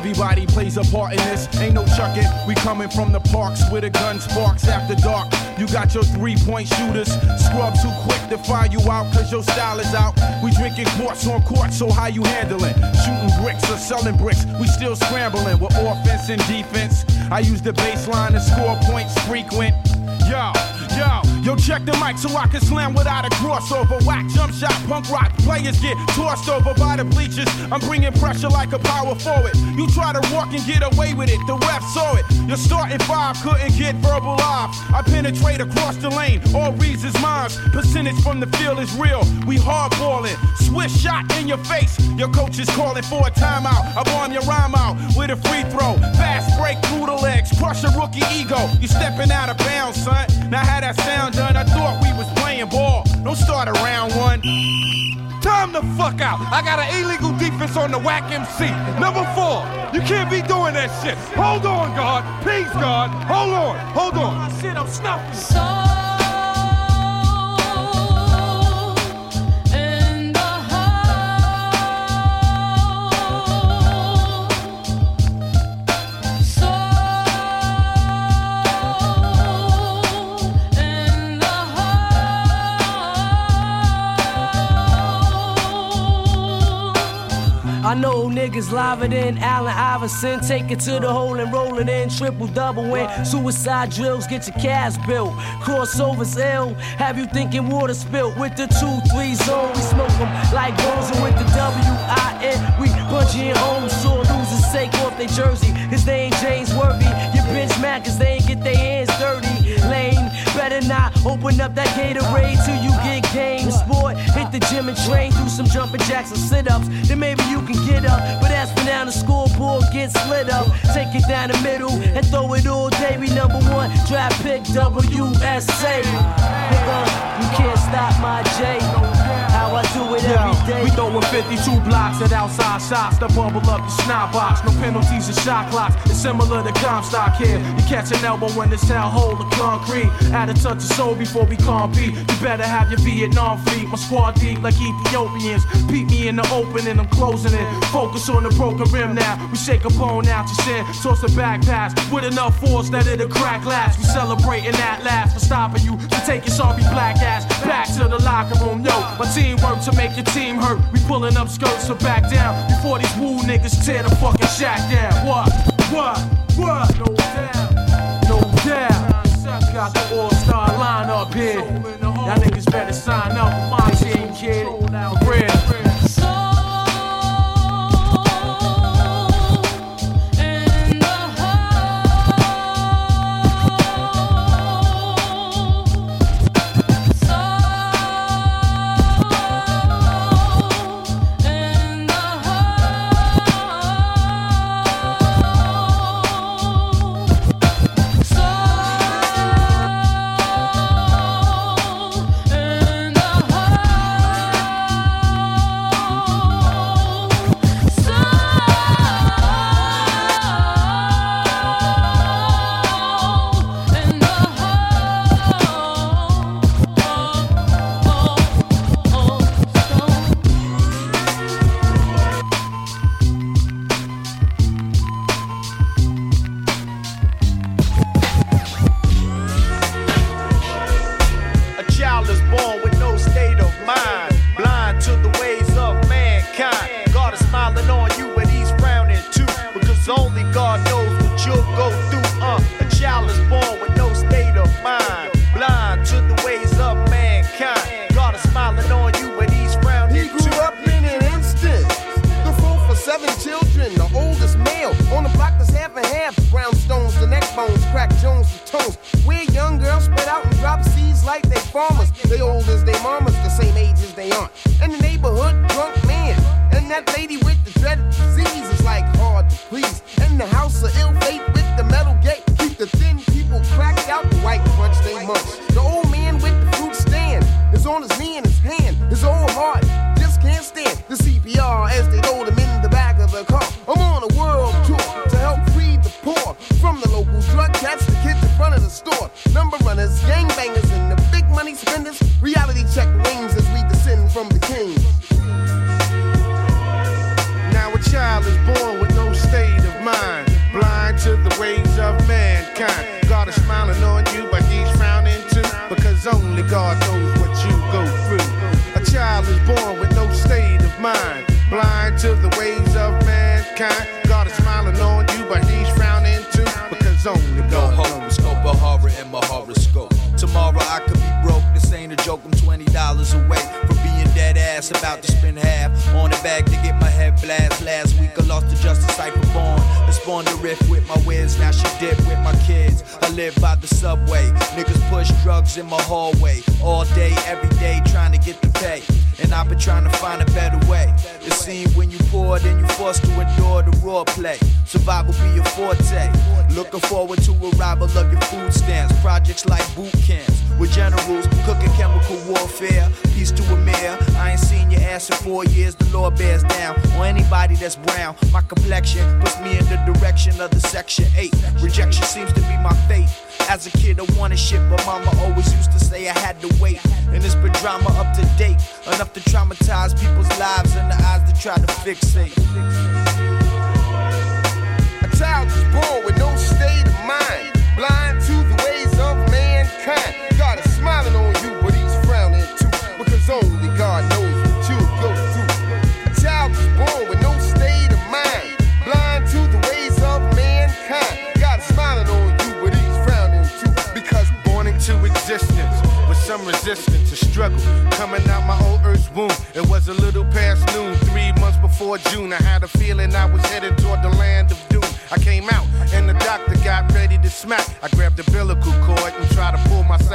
everybody plays a part in this. Ain't no chucking, we coming from the parks where the gun sparks after dark. You got your three point shooters, scrub too quick to fire you out cause your style is out. We drinking quarts on court, so how you handling? Shooting bricks or selling bricks, we still scrambling with offense and defense. I use the baseline to score points frequent. Yo, Yo, yo, check the mic so I can slam without a crossover. Whack, jump shot, punk rock. Players get tossed over by the bleachers. I'm bringing pressure like a power forward. You try to walk and get away with it. The ref saw it. Your starting five couldn't get verbal off. I penetrate across the lane. All reads is mine. Percentage from the field is real. We hardballing. Swift shot in your face. Your coach is calling for a timeout. I bomb your rhyme out with a free throw. Fast break through the legs. Crush a rookie ego. You stepping out of bounds, son. Now had that sound done. I thought we was playing ball. Don't start around one. Time the fuck out. I got an illegal defense on the whack MC. Number four. You can't be doing that shit. Hold on, guard. Please, guard. Hold on. Hold on. Shit, I'm snuffing. I know niggas liver than Allen Iverson. Take it to the hole and roll it in. Triple double win. Suicide drills, get your cash built. Crossovers ill. Have you thinking water spilt with the 2-3 zone? We smoke them like bones with the W-I-N. We punch you in home. Sure losers take off their jersey. His name James Worthy. Your bitch mad cause they ain't get their hands dirty. Not open up that Gatorade till you get game. Sport, hit the gym and train. Do some jumping jacks and sit-ups. Then maybe you can get up. But as for now, the scoreboard gets split up. Take it down the middle and throw it all day. We number one draft pick WSA. Nigga, you can't stop my J. How I do it every day. We throwing 52 blocks at outside shots to bubble up the snot box. No penalties and shot clocks. It's similar to Comstock here. You catch an elbow when it's hold of concrete. Add a touch of soul before we compete. You better have your Vietnam fleet. My squad deep like Ethiopians. Beat me in the open and I'm closing it. Focus on the broken rim now. We shake a bone out your sin. Toss a back pass with enough force that it'll crack last. We celebrating that last for stopping you to take your sorry black ass back to the locker room. Yo, my team work to make your team hurt. We pulling up skirts to back down before these woo niggas tear the fucking shack down. What? What? What? No doubt. No doubt. Got the all-star line up here. Y'all niggas better sign up my team, kid. Real.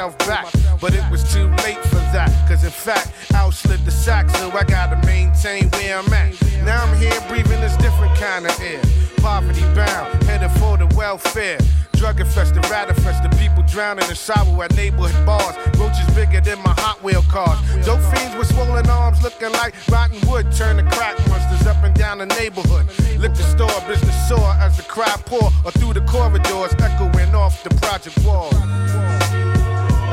Myself back, but it was too late for that. Cause in fact, out slid the sack, so I gotta maintain where I'm at. Now I'm here breathing this different kind of air. Poverty bound, headed for the welfare. Drug infested, rat infested, people drowning in shower at neighborhood bars. Roaches bigger than my Hot Wheel cars. Dope fiends with swollen arms looking like rotten wood. Turn to crack monsters up and down the neighborhood. Liquor store, business soar as the cry pour or through the corridors, echoing off the project wall.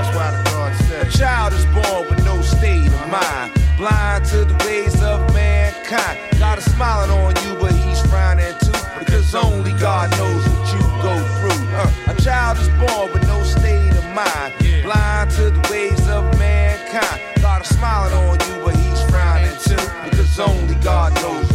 That's why the God said, A child is born with no state of mind, blind to the ways of mankind. God is smiling on you, but he's frowning too, because only God knows what you go through. Uh, a child is born with no state of mind, blind to the ways of mankind. God is smiling on you, but he's frowning too, because only God knows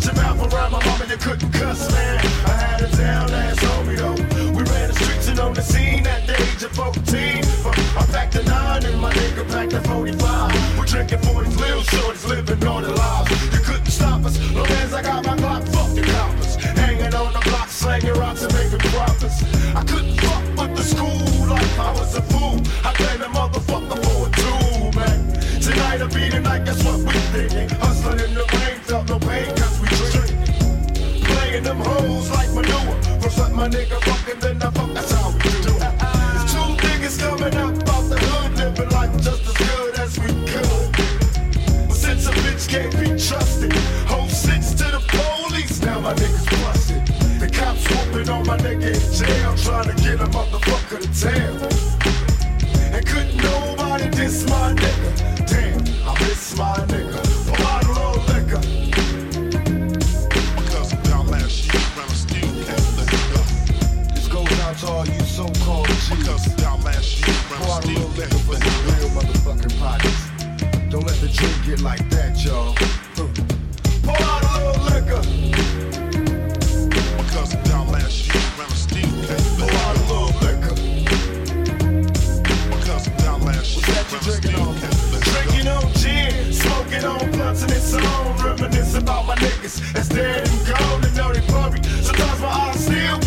watch your mouth around my mama, you couldn't cuss, man. I had a down ass homie, though. We ran the streets and on the scene at the age of 14. I packed a nine and my nigga packed a 45. We're drinking 40s, little shorties, living on the lives. You couldn't stop us, long as I got my Glock, fuck the coppers. Hanging on the block, slanging rocks and making profits. I couldn't fuck with the school like I was a fool. I blame a motherfucker for a tool, man. Tonight will be the night, that's what we thinking. Them hoes like manure. First let my nigga fucking, then I fuck, that's how we do it. There's two niggas coming up out the hood, living life just as good as we could. But since a bitch can't be trusted, home six to the police, now my niggas busted. The cops whooping on my nigga in jail, trying to get a motherfucker to tell. And couldn't nobody diss my nigga. Damn, I miss my nigga. So-called G's. Because down last year, I still for the real motherfucking pockets. Don't let the drink get like that, y'all. Pour out a little liquor. Because down last year, I still can't let Pour out a little liquor. Because down last year, I still can't let Drinking on gin, smoking on blunts and it's on. Reminisce about my niggas that's dead and gone and know they blurry. Sometimes my eyes still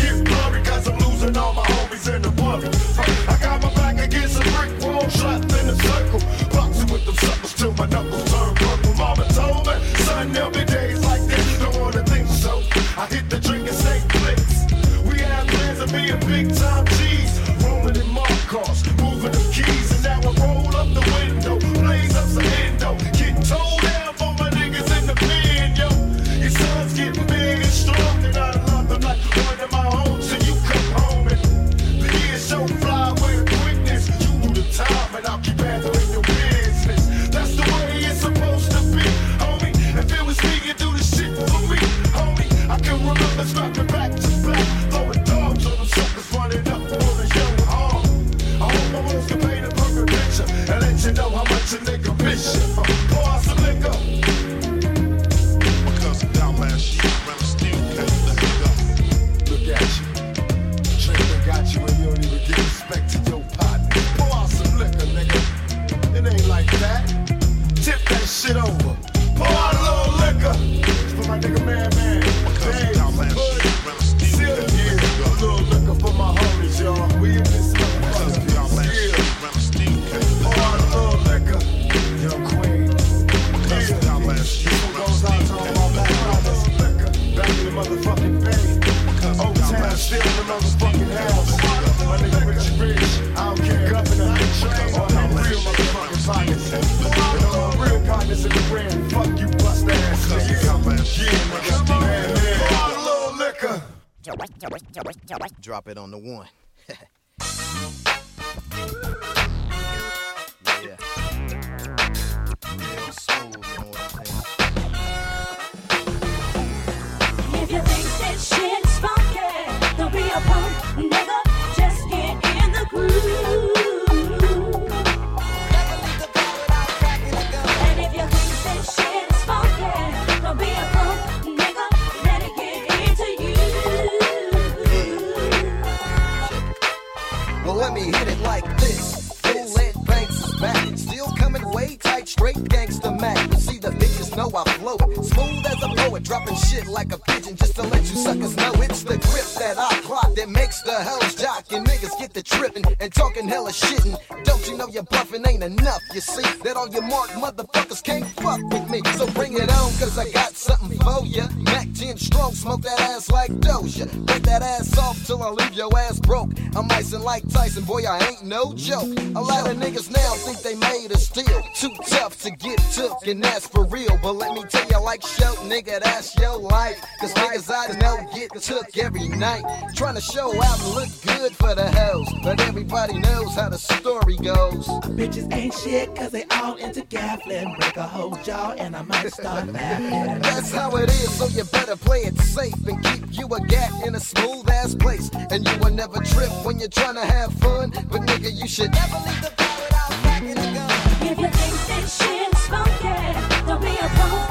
on the one. Doja. Break that ass off till I leave your ass broke. I'm icing like Tyson, boy, I ain't no joke. A lot of niggas now think they made a steal. Too tough to get took, and that's for real. But let me tell you, like show, nigga, that's your life. Cause niggas I know get took every night. Trying to show out and look good for the hoes. But everybody knows how the story goes. Bitches ain't shit cause they all into gaffling. Break a whole jaw and I might start laughing. That's how it is, so you better play it safe and keep you a gat in a smooth ass place. And you will never trip when you're trying to have fun. But nigga, you should never leave the bar without packing a gun. If you think that shit's funky, don't be a punk,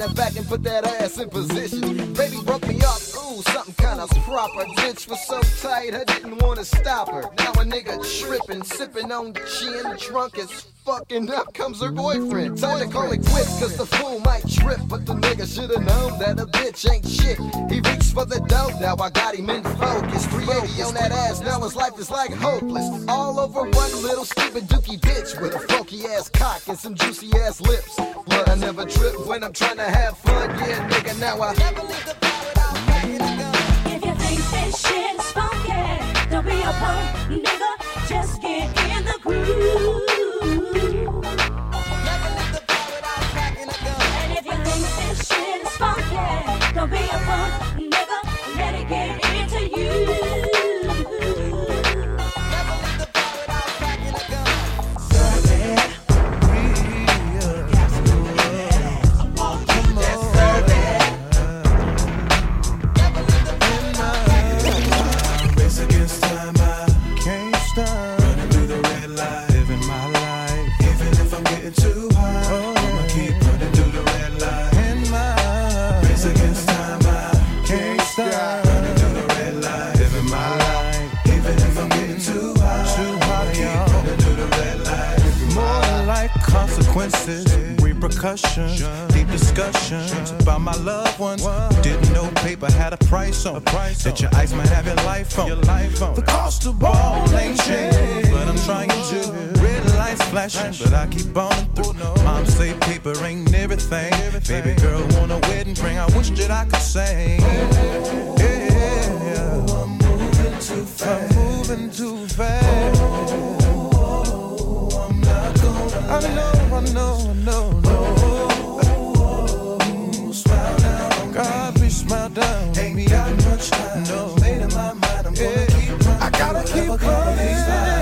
the back and put that ass in position. Baby broke me up, ooh, something kinda proper. Bitch was so tight, I didn't wanna stop her. Now a nigga tripping, sipping on gin, drunk as fucking up comes her boyfriend. Time to call it quits, cause the fool trip. But the nigga should've known that a bitch ain't shit. He reached for the dough, now I got him in focus. 380 on that ass, now his life is like hopeless. All over one little stupid dookie bitch with a funky ass cock and some juicy ass lips. But I never trip when I'm trying to have fun, yeah, nigga, now I never leave the If you think that shit's funky, don't be a punk, nigga. Just get in the groove. Deep discussions about my loved ones. Didn't know paper had a price on that your ice might have your life on. The cost of ball ain't but I'm trying to. Red lights flashing, but I keep on through. Mom say paper ain't everything. Baby girl want a wedding ring. I wish that I could sing. Yeah, I'm moving too fast. I'm moving too fast. I know, I know, I know, smile down. Ain't got much time. No, made in my mind, I'm gonna keep running. I gotta keep running.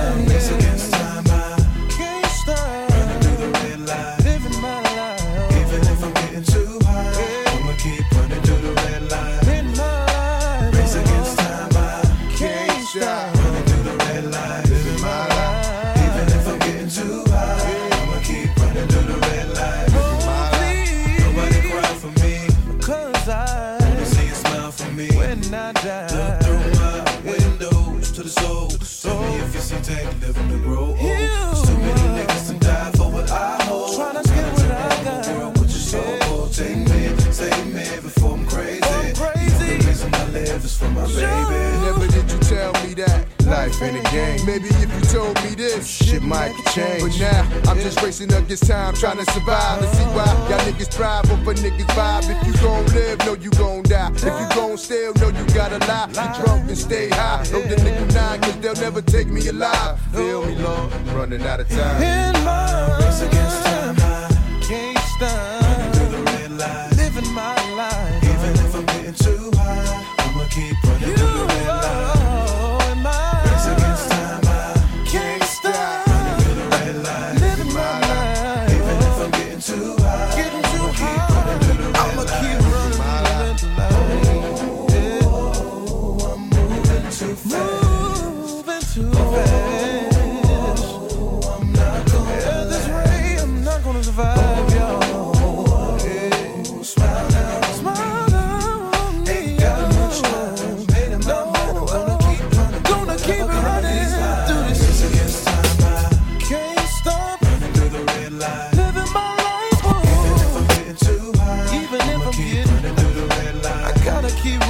change. But now, I'm just racing against time, trying to survive. And see why y'all niggas strive for niggas vibe. If you gon' live, know you gon' die. If you gon' steal, know you gotta lie. Be drunk and stay high. Know the nigga nine, cause they'll never take me alive. Feel me, Lord, I'm running out of time. In my race against time, I can't stop. Running through the red light. Living my life. Even if I'm getting too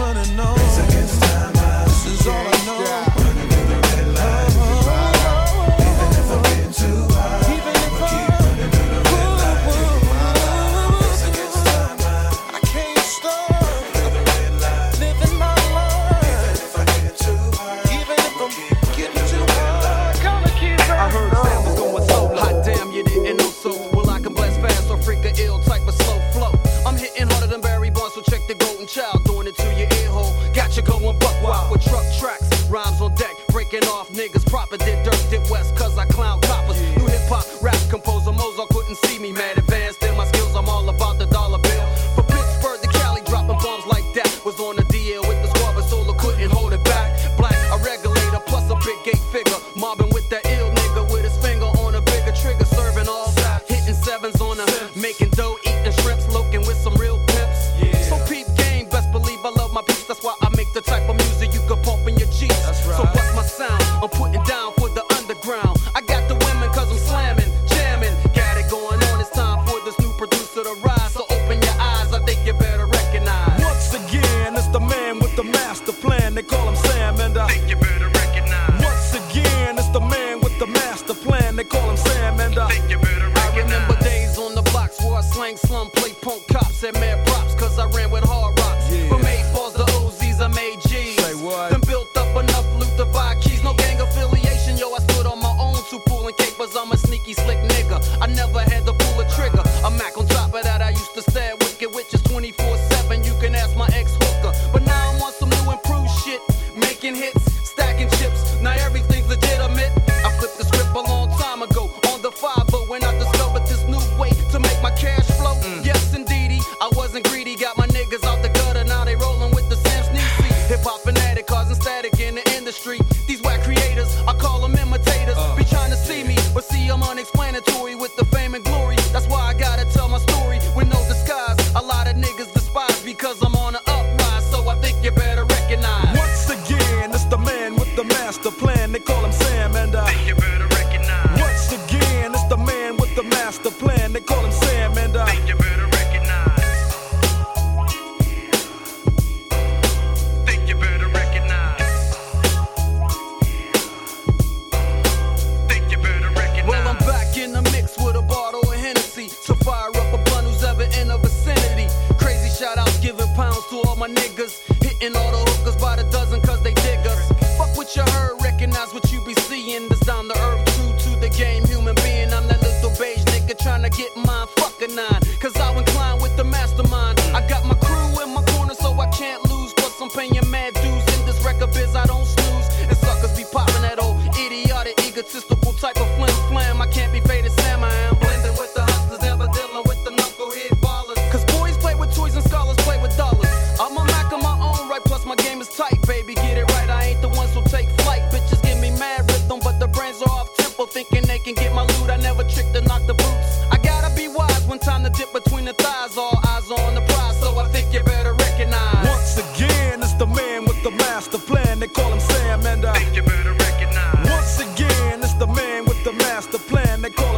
wanna know they call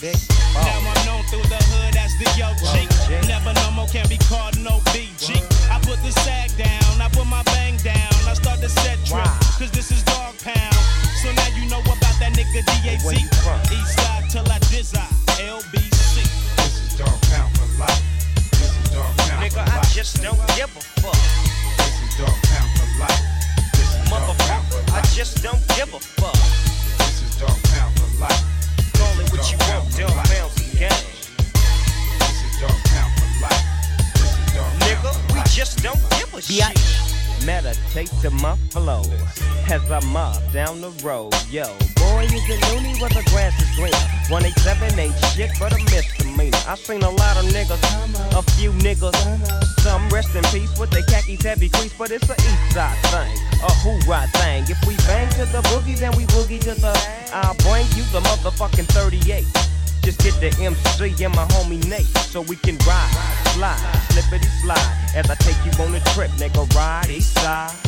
Big Bo. Now I'm known through the hood as the Yo G. Never no more can be down the road. Yo, boy is a loony where the grass is green. 187 ain't shit but a misdemeanor. I seen a lot of niggas, a few niggas. Some rest in peace with their khakis heavy crease, but it's a east side thing, a hoorah thing. If we bang to the boogie, then we boogie to the. I'll bring you the motherfucking 38. Just get the MC and my homie Nate so we can ride, slide, slippity slide. As I take you on a trip, nigga, ride east side.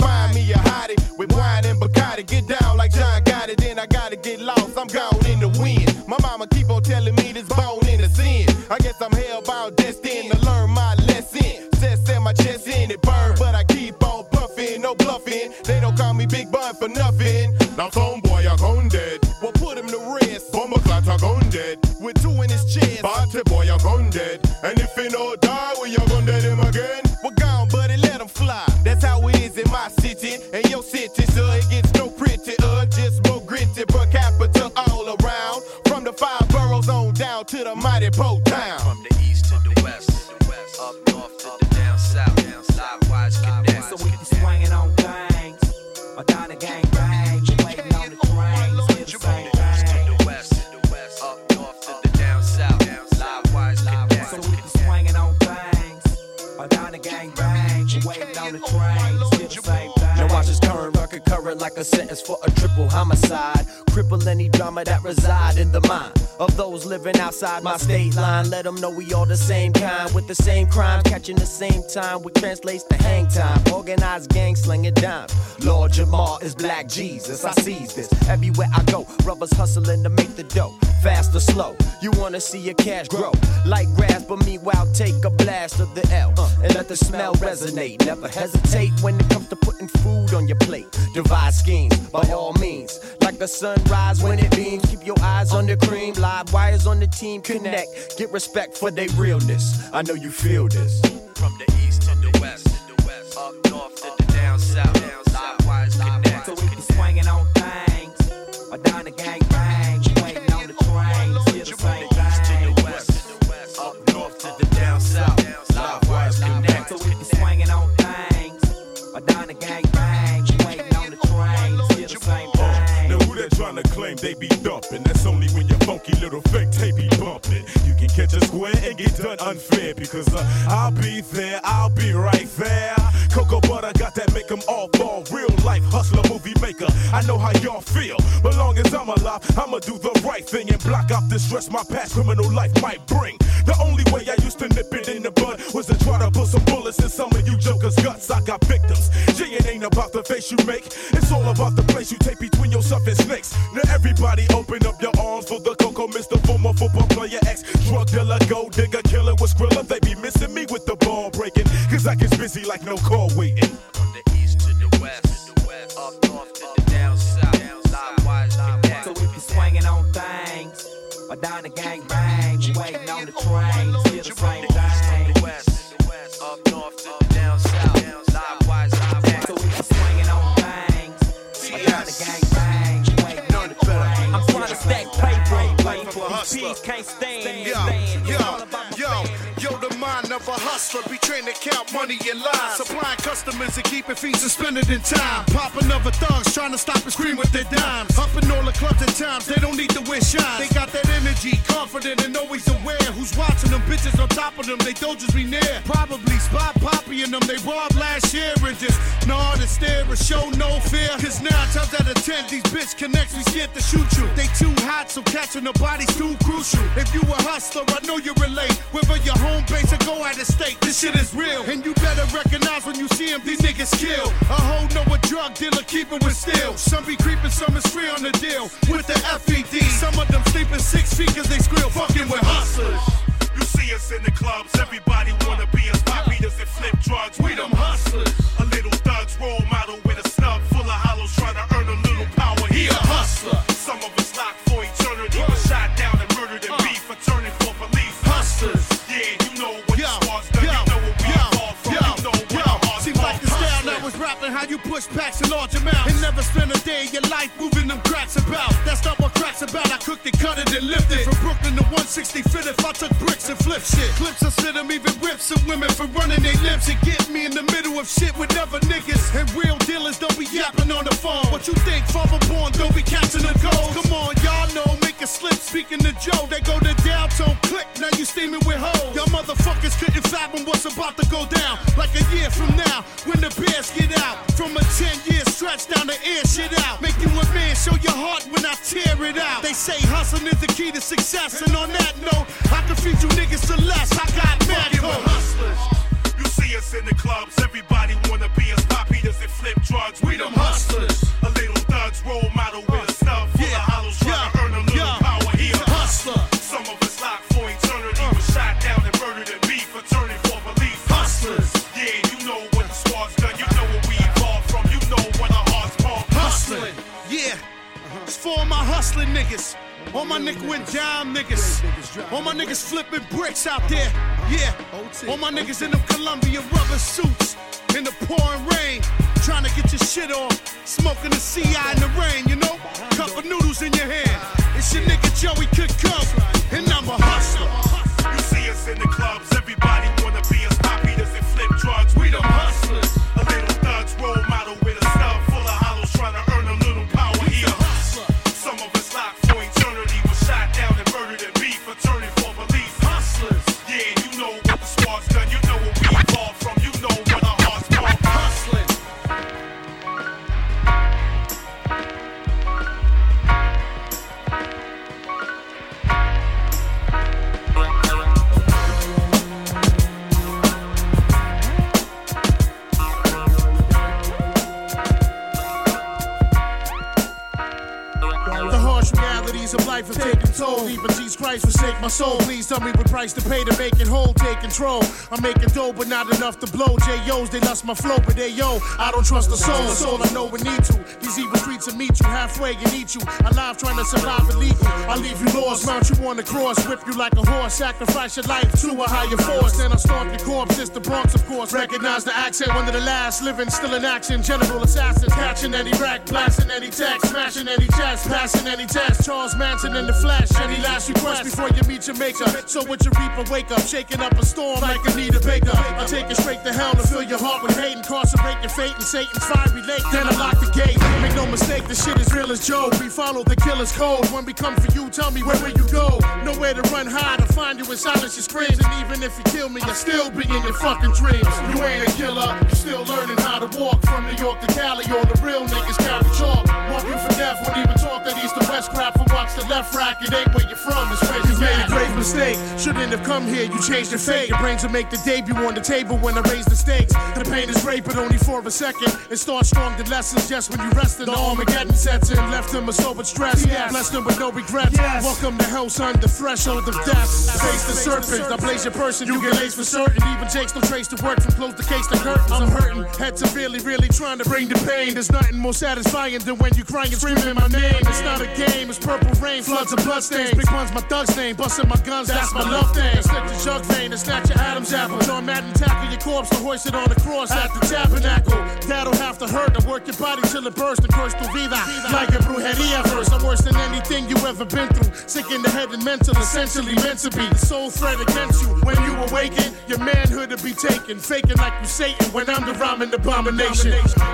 outside my state line. Let them know we all the same kind with the same crime, catching the same time, which translates to hang time. Organized gang slinging dimes. Lord Jamar is Black Jesus. I seize this everywhere I go. Brothers hustling to make the dough, fast or slow. You wanna see your cash grow like grass, but meanwhile take a blast of the L uh, and let the smell resonate. Never hesitate when it comes to putting food on your plate. Devise schemes by all means, like the sunrise when it beams. Keep your eyes on the cream. Live wires on the team connect. Get respect for their realness. I know you feel this. From the east to the west, up north to the down south. Live wires connect. So we be swinging on things, or down the gang bang, waiting on the train. Still the same thing. Up north to the down south. Live wires connect. So we be swinging on things, or down the gang bang, waiting on the train. Still the same thing. Now who that trying to claim they be dumping? That's only when your funky little fake done unfair because uh, I'll be there, I'll be right there. Cocoa butter got that make 'em all fall. Real life hustler, movie maker. I know how y'all feel, but long as I'm alive, I'ma do the right thing and block out the stress my past criminal life might bring. The only way I used to nip it in the bud was to try to put some bullets in some of you jokers' guts. I got victims. G it ain't about the face you make, it's all about the place you take between yourself and snakes. Now everybody open up your arms for the Coco, Mr. drug dealer, gold digger, killer with Skrilla. They be missing me with the ball breaking, cause I get busy like no call waiting. From the east to the west, up north to the down south. Live wires connect. So we be swinging on things, or down the gang bang, waiting on the train. Still the same thing. Up north to hustler. Can't stand. Yo, stand. yo, of a hustler be trained to count money in line. Supplying customers and keeping fees suspended in time. Popping other thugs trying to stop and scream with their dimes. Up in all the clubs and times, they don't need to wear shine. They got that energy, confident and always aware. Who's watching them bitches on top of them, they don't just be near. Probably spot Poppy in them, they robbed last year and just nod and stare and show no fear. Cause nine times out of ten, these bitch connects be scared to shoot you. They too hot, so catching the body's too crucial. If you a hustler, I know you relate. Whether your home base or go out of state, this shit is real. And you better recognize when you see them, these niggas kill. A hoe know a drug dealer, keep it with steel. Some be creeping, some is free on the deal. With the FED, some of them sleeping six feet cause they squeal fucking with hustlers. You see us in the clubs, everybody wanna be us. Pop beaters and flip drugs, we them hustlers. A little thugs role model with a snub full of hollows trying to earn a little power. He a hustler. Some of us locked for eternity, was shot down how you push packs in large amounts and never spend a day in your life moving them cracks about. That's not what cracks about. I cooked it, cut it, and lifted from Brooklyn to 165th. If I took bricks and flip shit, clips of sit 'em, even whip some women for running their lips and get me in the middle of shit with other niggas. And real dealers don't be yapping on the phone. What you think, father born, don't be catching the gold. Come on, y'all know, make a slip. Speaking to Joe, they go to downtown click. Now you steaming with hoes. Y'all motherfuckers couldn't fathom what's about to go down. Like a year from now, when the bears get out. From a 10 year stretch down the air shit out. Make you a man, show your heart when I tear it out. They say hustling is the key to success. And on that note, I can feed you niggas to less. I got mad hustlers. You see us in the clubs, everybody wanna be us. Pop eaters and flip drugs, we them hustlers. A little thugs role model with a snub hustling niggas. All my niggas and dime niggas. All my niggas flipping bricks out there. Yeah. All my niggas in them Columbia rubber suits. In the pouring rain. Trying to get your shit off. Smoking the CI in the rain, you know? Cup of noodles in your hand. It's your nigga Joey Come. And I'm a hustler. You see us in the clubs, everybody enough to blow. J.O.'s, they lost my flow, but they yo, I don't trust the soul. The soul I know we need to. These evil will meet you halfway and eat you. Alive trying to survive illegal. I leave you lost, mount you on the cross, whip you like a horse, sacrifice your life to a higher force. Then I stomp your corpse. It's the Bronx, of course. Recognize the accent, one of the last living, still in action. General assassins, catching any rack, blasting any text, smashing any chest, passing any test. Charles Manson in the flesh. Any last request before you meet your maker? So with your reaper, wake up, shaking up a storm like Anita Baker. I take it straight to hell to fill your heart with hate, incarcerate your fate in Satan's fiery lake. Then I lock the gate. Make no mistake, the shit is real as Joe. We follow the killer's code. When we come for you, tell me where will you go? Nowhere to run hide to find you in silence your screams. And even if you kill me, I'll still be in your fucking dreams. You ain't a killer, you still learning how to walk from New York to Cali. All the real niggas carry chalk. Walk you for death, won't even talk that east to west crap from watch the left rack. It ain't where you're from, it's where you made a great mistake. Shouldn't have come here, you changed your fate. Your brains will make the debut on the table when I raise the stakes. The pain is great, but only for a second. It starts strong, the lessons just when you rested. The Armageddon sets in, left him a sober stress. Blessed him with no regrets. Welcome to hell, son, the threshold of death. Face the serpent, I blaze your person, you get laced for certain. Even Jake's no trace to work from close to case to curtains. I'm hurting, head severely, really trying to bring the pain. There's nothing more satisfying than when you crying, and screaming my name. It's not a game, it's purple rain, floods of bloodstains. Big one's my thug's name, busting my guns, that's my love thing. Slip the jug vein and snatch your Adam's apple. John Madden tackle your corpse to hoist it on the cross at the tabernacle. That'll have to hurt to work your body till it bursts and curse tu vida. Like a brujeria verse, I'm worse than anything you ever been through. Sick in the head and mental, essentially meant to be. The sole threat against you. When you awaken, your manhood will be taken. Faking like you Satan when I'm the rhyming abomination.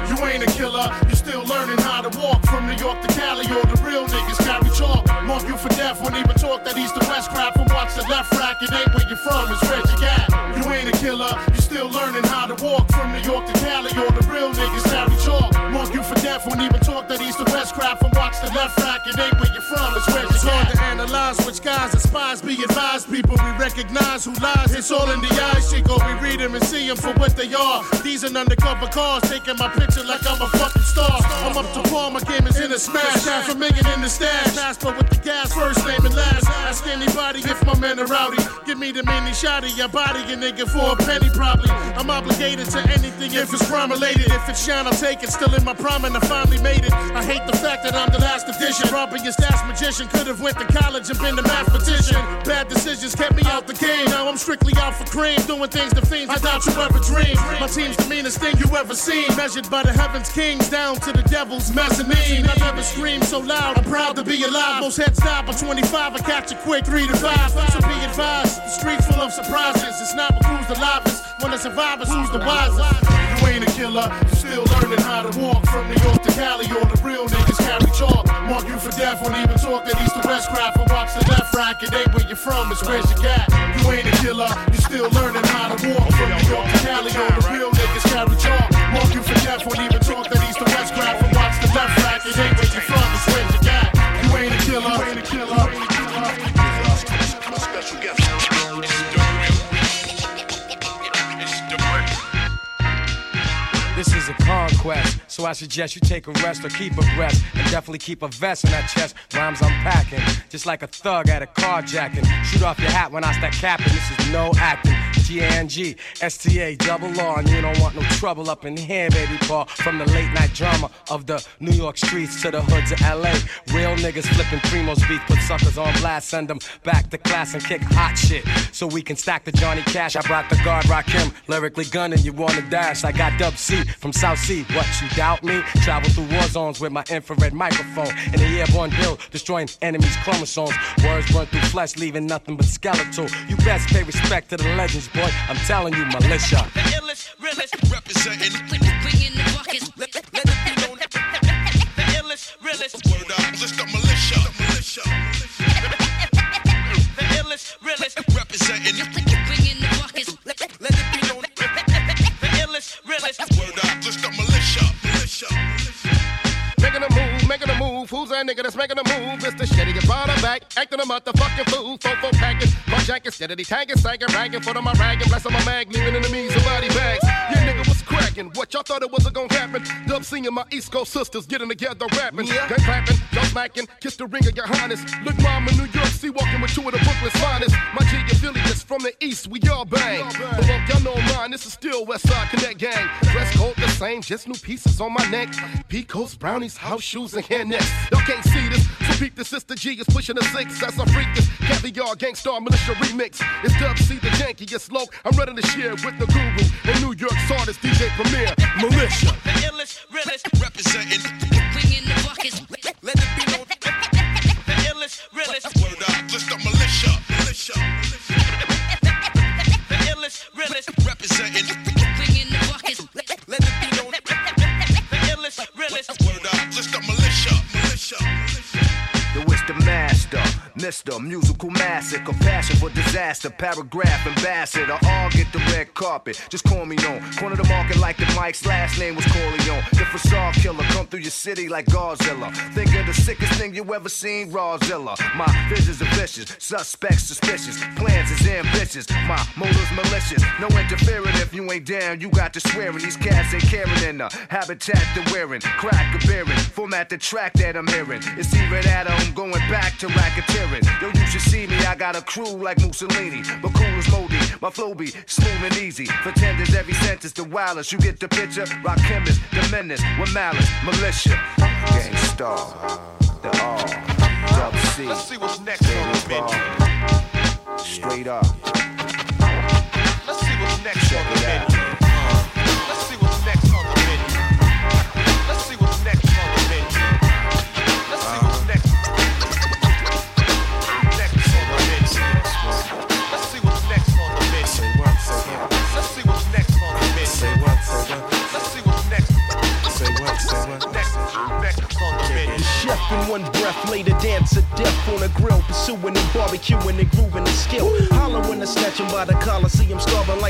You ain't a killer, You're still learning how to walk from New York to Cali. All the real niggas carry chalk. Mark you for death, won't even talk that east to west crap from watch the left rack. It ain't where you from, it's where you got. You ain't a killer, You're still learning how to walk from New York to Cali. All the real niggas carry chalk. Death, won't even talk that east to west crap from watch the left rack. It ain't where you from, it's where you got. to analyze which guys are spies. Be advised, people, we recognize who lies. It's all in the eyes, Chico. We read them and see them for what they are. These are undercover cars, taking my picture like I'm a fucking star. I'm up to par, my game is in a smash. Half a million in the stash. Passport with the gas, first name and last. Ask anybody if my men are rowdy. Give me the mini shot of your body, you nigga, for a penny probably. I'm obligated to anything if it's crime related. If it's shine, I'll take it. Still in my prime and I finally made it. I hate the fact that I'm the last edition. Robbing your stash magician. Could have went to college and been a mathematician. Bad decisions kept me out the game. Now I'm strictly out for cream. Doing things to fiends I doubt you ever dreamed. My team's the meanest thing you ever seen. Measured by the heavens kings down to the devil's mezzanine. I've never screamed so loud. I'm proud to be alive. Most heads die by 25. I catch it quick, 3 to 5. So be advised. The streets full of surprises. It's not who's the livest. When the survivors, who's the wisest? You ain't a killer. You still learning how to walk from New York to Cali. All the real niggas carry chalk. Mark you for death. Won't even talk that east to west crap. And watch the left rack. It ain't where you're from. It's where you got. You ain't a killer. You still learning how to walk from New York to Cali. All the real niggas carry chalk. Mark you for death. Won't even talk that east to west crap. And watch the left rack. It ain't a conquest, so I suggest you take a rest or keep a breath. And definitely keep a vest in that chest. Rhymes I'm packing, just like a thug at a carjacking. Shoot off your hat when I start capping, this is no acting. G-A-N-G, S-T-A, double R, and you don't want no trouble up in here, baby boy. From the late night drama of the New York streets to the hoods of L.A. Real niggas flipping primos beat, put suckers on blast, send them back to class and kick hot shit. So we can stack the Johnny Cash. I brought the guard, rock him, lyrically gunning, you wanna dash. I got Dub C from South C, What, you doubt me? Travel through war zones with my infrared microphone. In the airborne bill, destroying enemies' chromosomes. Words burn through flesh, leaving nothing but skeletal. You best pay respect to the legends, boy. I'm telling you, militia. The illest, realest, representing. Bringing the buckets. Let, let it be known. The illest, realest. Word up, list up militia. militia. The illest, realest, representing. Bringing the buckets. Let, let it be known. The illest, realest. Word up, list up militia. Militia. Making a move, making a move. Who's that nigga that's making a move? It's the shitty get brought back, acting a motherfucking fool. Fofo packing, bunch jankin', steadily tagging, sagging, ragging, foot on my ragging, blessing my mag, leaving enemies and body bags. Yeah, nigga, what's cracking? What y'all thought it wasn't gonna happen? Dub seeing my East Coast sisters getting together rapping, gun clapping, y'all smacking, kiss the ring of your highness. Look, mama, New York, see walking with two of the Brooklyn's finest. My G affiliates from the East, we all bang. But look, y'all know mine, this is still West Side Connect Gang. Dress code the same, just new pieces on my neck. Picos, brownies, house shoes, and hair nets. Y'all can't see this, peep the sister G is pushing a six. That's a freak, this caviar Gang Starr militia remix. It's Dub C, the jankiest low. I'm ready to share with the guru and New York's artist DJ Premier, Militia. The illest, realest, representing. Bringing the buckets. Let it be known. The illest, realest. Mr. Musical Massacre, passion for disaster, paragraph ambassador, all get the red carpet. Just call me on. Corner the market like the Mike's last name was Corleone. The facade killer come through your city like Godzilla. Think of the sickest thing you ever seen, Rawzilla. My visions are vicious, suspects suspicious, plans is ambitious. My motives malicious, no interfering if you ain't down. You got to swearing. These cats ain't caring in the habitat they're wearing. Crack a bearing, format the track that I'm hearing. It's either that I'm going back to racketeering. Yo, you should see me, I got a crew like Mussolini, but cool as moldy. My flow be smooth and easy. Pretenders, every sentence the wildest. You get the picture? Rock chemist, the menace, with malice, militia, Gang Starr, the all, dub C. Let's see what's next on the menu. Straight up. Let's see what's next on the menu.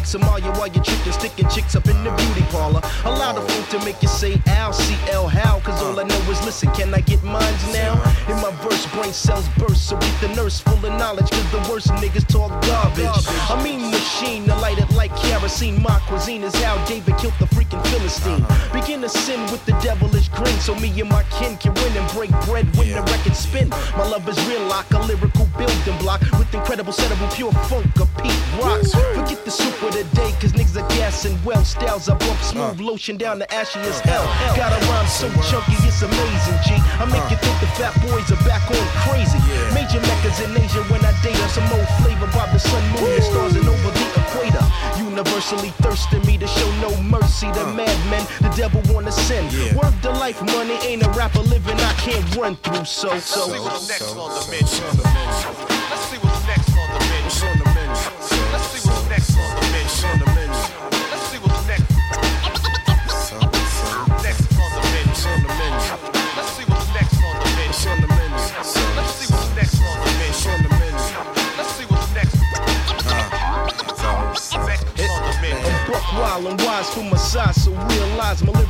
Somalia while you're chicken sticking chicks up in the beauty parlor. Allow the food to make you say Al, CL, how, cause all I know is listen, can I get mines now? In my verse, brain cells burst, so get the nurse full of knowledge, cause the worst niggas talk garbage. I mean machine, to light it like kerosene. My cuisine is how David killed the freaking Philistine. Begin to sin with the devilish grin, so me and my kin can win and break bread when the record spin. My love is real like a lyrical building block with incredible settable pure funk niggas are well. Styles I bump smooth, lotion down the ashy as hell. Got a rhyme so chunky, it's amazing, G. I make you think the fat boys are back on crazy. Major meccas in Asia when I date her. Some old flavor by the sun, moon, and stars and over the equator. Universally thirsting me to show no mercy to madmen. The devil wanna send. Work the life money ain't a rapper living I can't run through. So, so. Let's see what's next on the menu.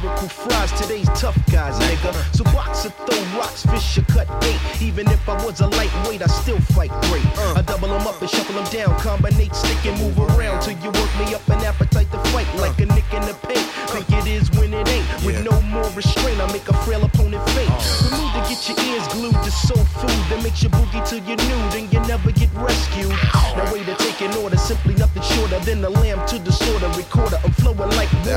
Lyrical fries. Today's tough guys, nigga. So box or throw rocks, fish or cut bait. Even if I was a lightweight, I still fight great. I double them up and shuffle them down, combinate, stick and move around till you work me up an appetite to fight like a nick in the paint. Think it is when it ain't. With no more restraint, I make a frail opponent faint. Oh. The mood to get your ears glued to soul food that makes you boogie till you're nude and you never get rescued. No way to take an order, simply nothing shorter than a lamb to the sorter recorder.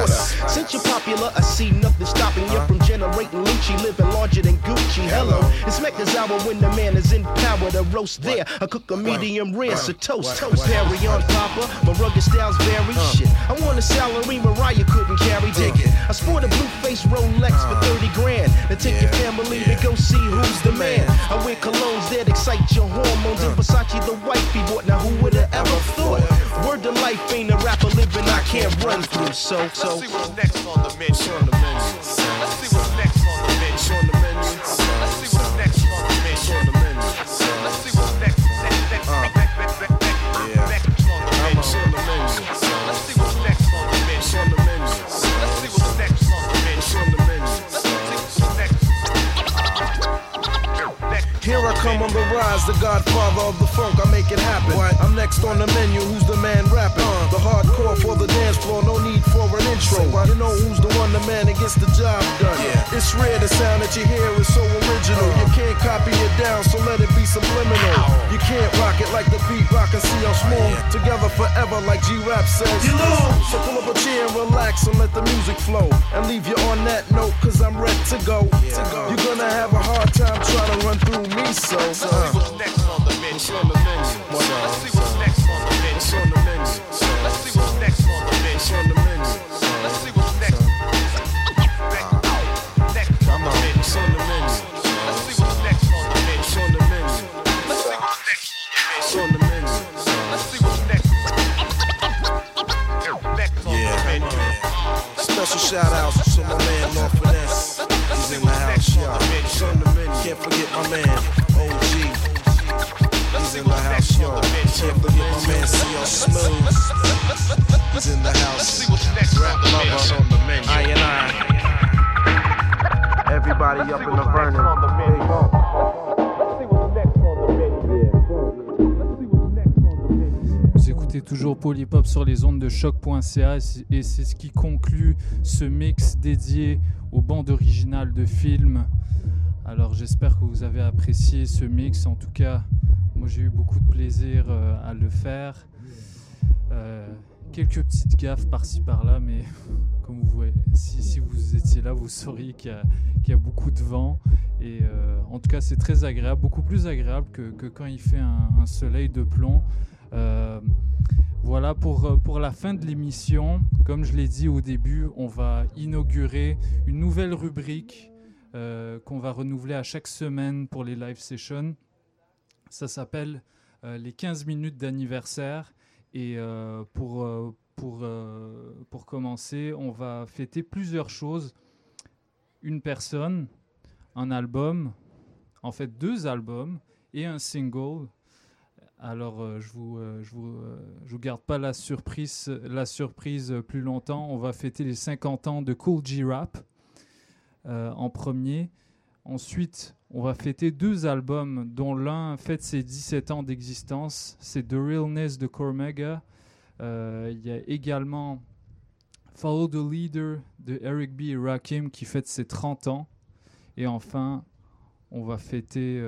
I'm flowing like water. Since you're popular, I see nothing stopping you from generating Lucci, living larger than Gucci. Hello, it's Mecca's hour when the man is in power to roast there. I cook a medium rare, so toast, toast. Perry on Papa, my rugged styles vary. Shit, I want a salary Mariah couldn't carry. Dig it. I sport a blue face Rolex for 30 grand. Now take your family to go see who's the man. I wear colognes that excite your hormones. And Versace the wifey bought. Now who would have ever thought? Word to life ain't a rapper living I can't run through. So, so. Let's see what's next on the menu. Let's see come on the rise, the godfather of the funk, I make it happen. I'm next on the menu, who's the man rapping? The hardcore for the dance floor, no need for an intro. You know who's the one, the man that gets the job done. Yeah. It's rare, the sound that you hear is so original. You can't copy it down, so let it be subliminal. You can't rock it like the beat rock and see how smooth. Together forever, like G Rap says. So pull up a chair and relax and let the music flow. And leave you on that note, cause I'm ready to go. You're gonna have a hard time trying to run through me, so. Let's see what's next on the menu. What's on the sur les ondes de choc.ca et c'est ce qui conclut ce mix dédié aux bandes originales de films. Alors j'espère que vous avez apprécié ce mix. En tout cas, moi j'ai eu beaucoup de plaisir euh, à le faire. Euh, quelques petites gaffes par-ci par-là, mais [LAUGHS] comme vous voyez, si, vous étiez là, vous sauriez qu'il y, a- beaucoup de vent. Et euh, en tout cas, c'est très agréable, beaucoup plus agréable que, quand il fait un soleil de plomb. Euh, voilà pour, euh, pour la fin de l'émission. Comme je l'ai dit au début, on va inaugurer une nouvelle rubrique euh, qu'on va renouveler à chaque semaine pour les live sessions. Ça s'appelle les 15 minutes d'anniversaire. Et pour, pour, pour commencer, on va fêter plusieurs choses. Une personne, un album, en fait deux albums et un single. Alors euh, je vous, euh, euh, vous garde pas la surprise, plus longtemps. On va fêter les 50 ans de Cool G Rap en premier. Ensuite, on va fêter deux albums, dont l'un fête ses 17 ans d'existence. C'est The Realness de Cormega. Il y a également Follow the Leader de Eric B. Rakim qui fête ses 30 ans. Et enfin, on va fêter,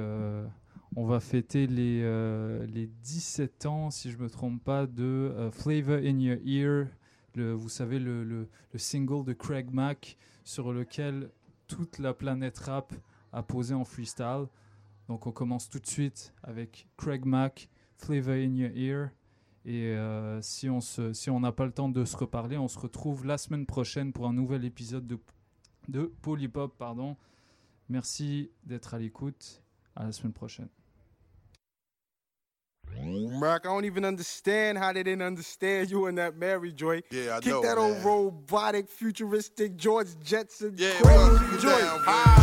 on va fêter les, euh, les 17 ans, si je ne me trompe pas, de euh, Flavor in Your Ear. Le, vous savez, le, le- le single de Craig Mack sur lequel toute la planète rap a posé en freestyle. Donc on commence tout de suite avec Craig Mack, Flavor in Your Ear. Et euh, si on si n'a pas le temps de se reparler, on se retrouve la semaine prochaine pour un nouvel épisode de, de Polypop. Pardon. Merci d'être à l'écoute. À la semaine prochaine. Mark, I don't even understand how they didn't understand you in that Mary Joy. Yeah, I Kick know, that old robotic, futuristic George Jetson Yeah, crazy joint.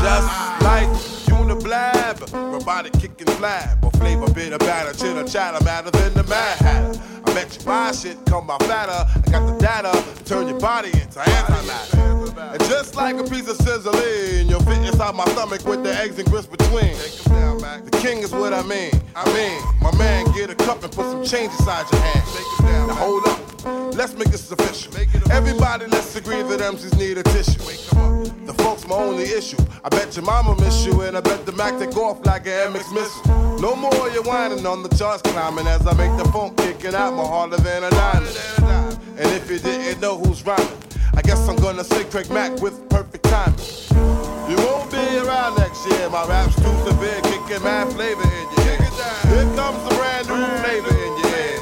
Just like Uniblab, robotic kicking flab, or flavor bit of batter, chitter chatter, matter than the Mad Hatter. I bet you buy shit, come by fatter. I got the data, to turn your body into antimatter. And just like a piece of sizzling, you'll fit inside my stomach with the eggs and grits between. The king is what I mean. I mean, my man, get a cup and put some change inside your hand. Now hold up, let's make this official. Everybody, let's agree that MCs need a tissue. The folks my only issue. I bet your mama miss you, and I bet the Mac take off like an MX missile. No more you whining on the charts climbing as I make the funk kicking out more harder than a diamond. And if you didn't know who's rhyming, I guess I'm gonna say Craig Mack with perfect timing. Kicking mad flavor in your ear. Here comes the brand new flavor in your ear.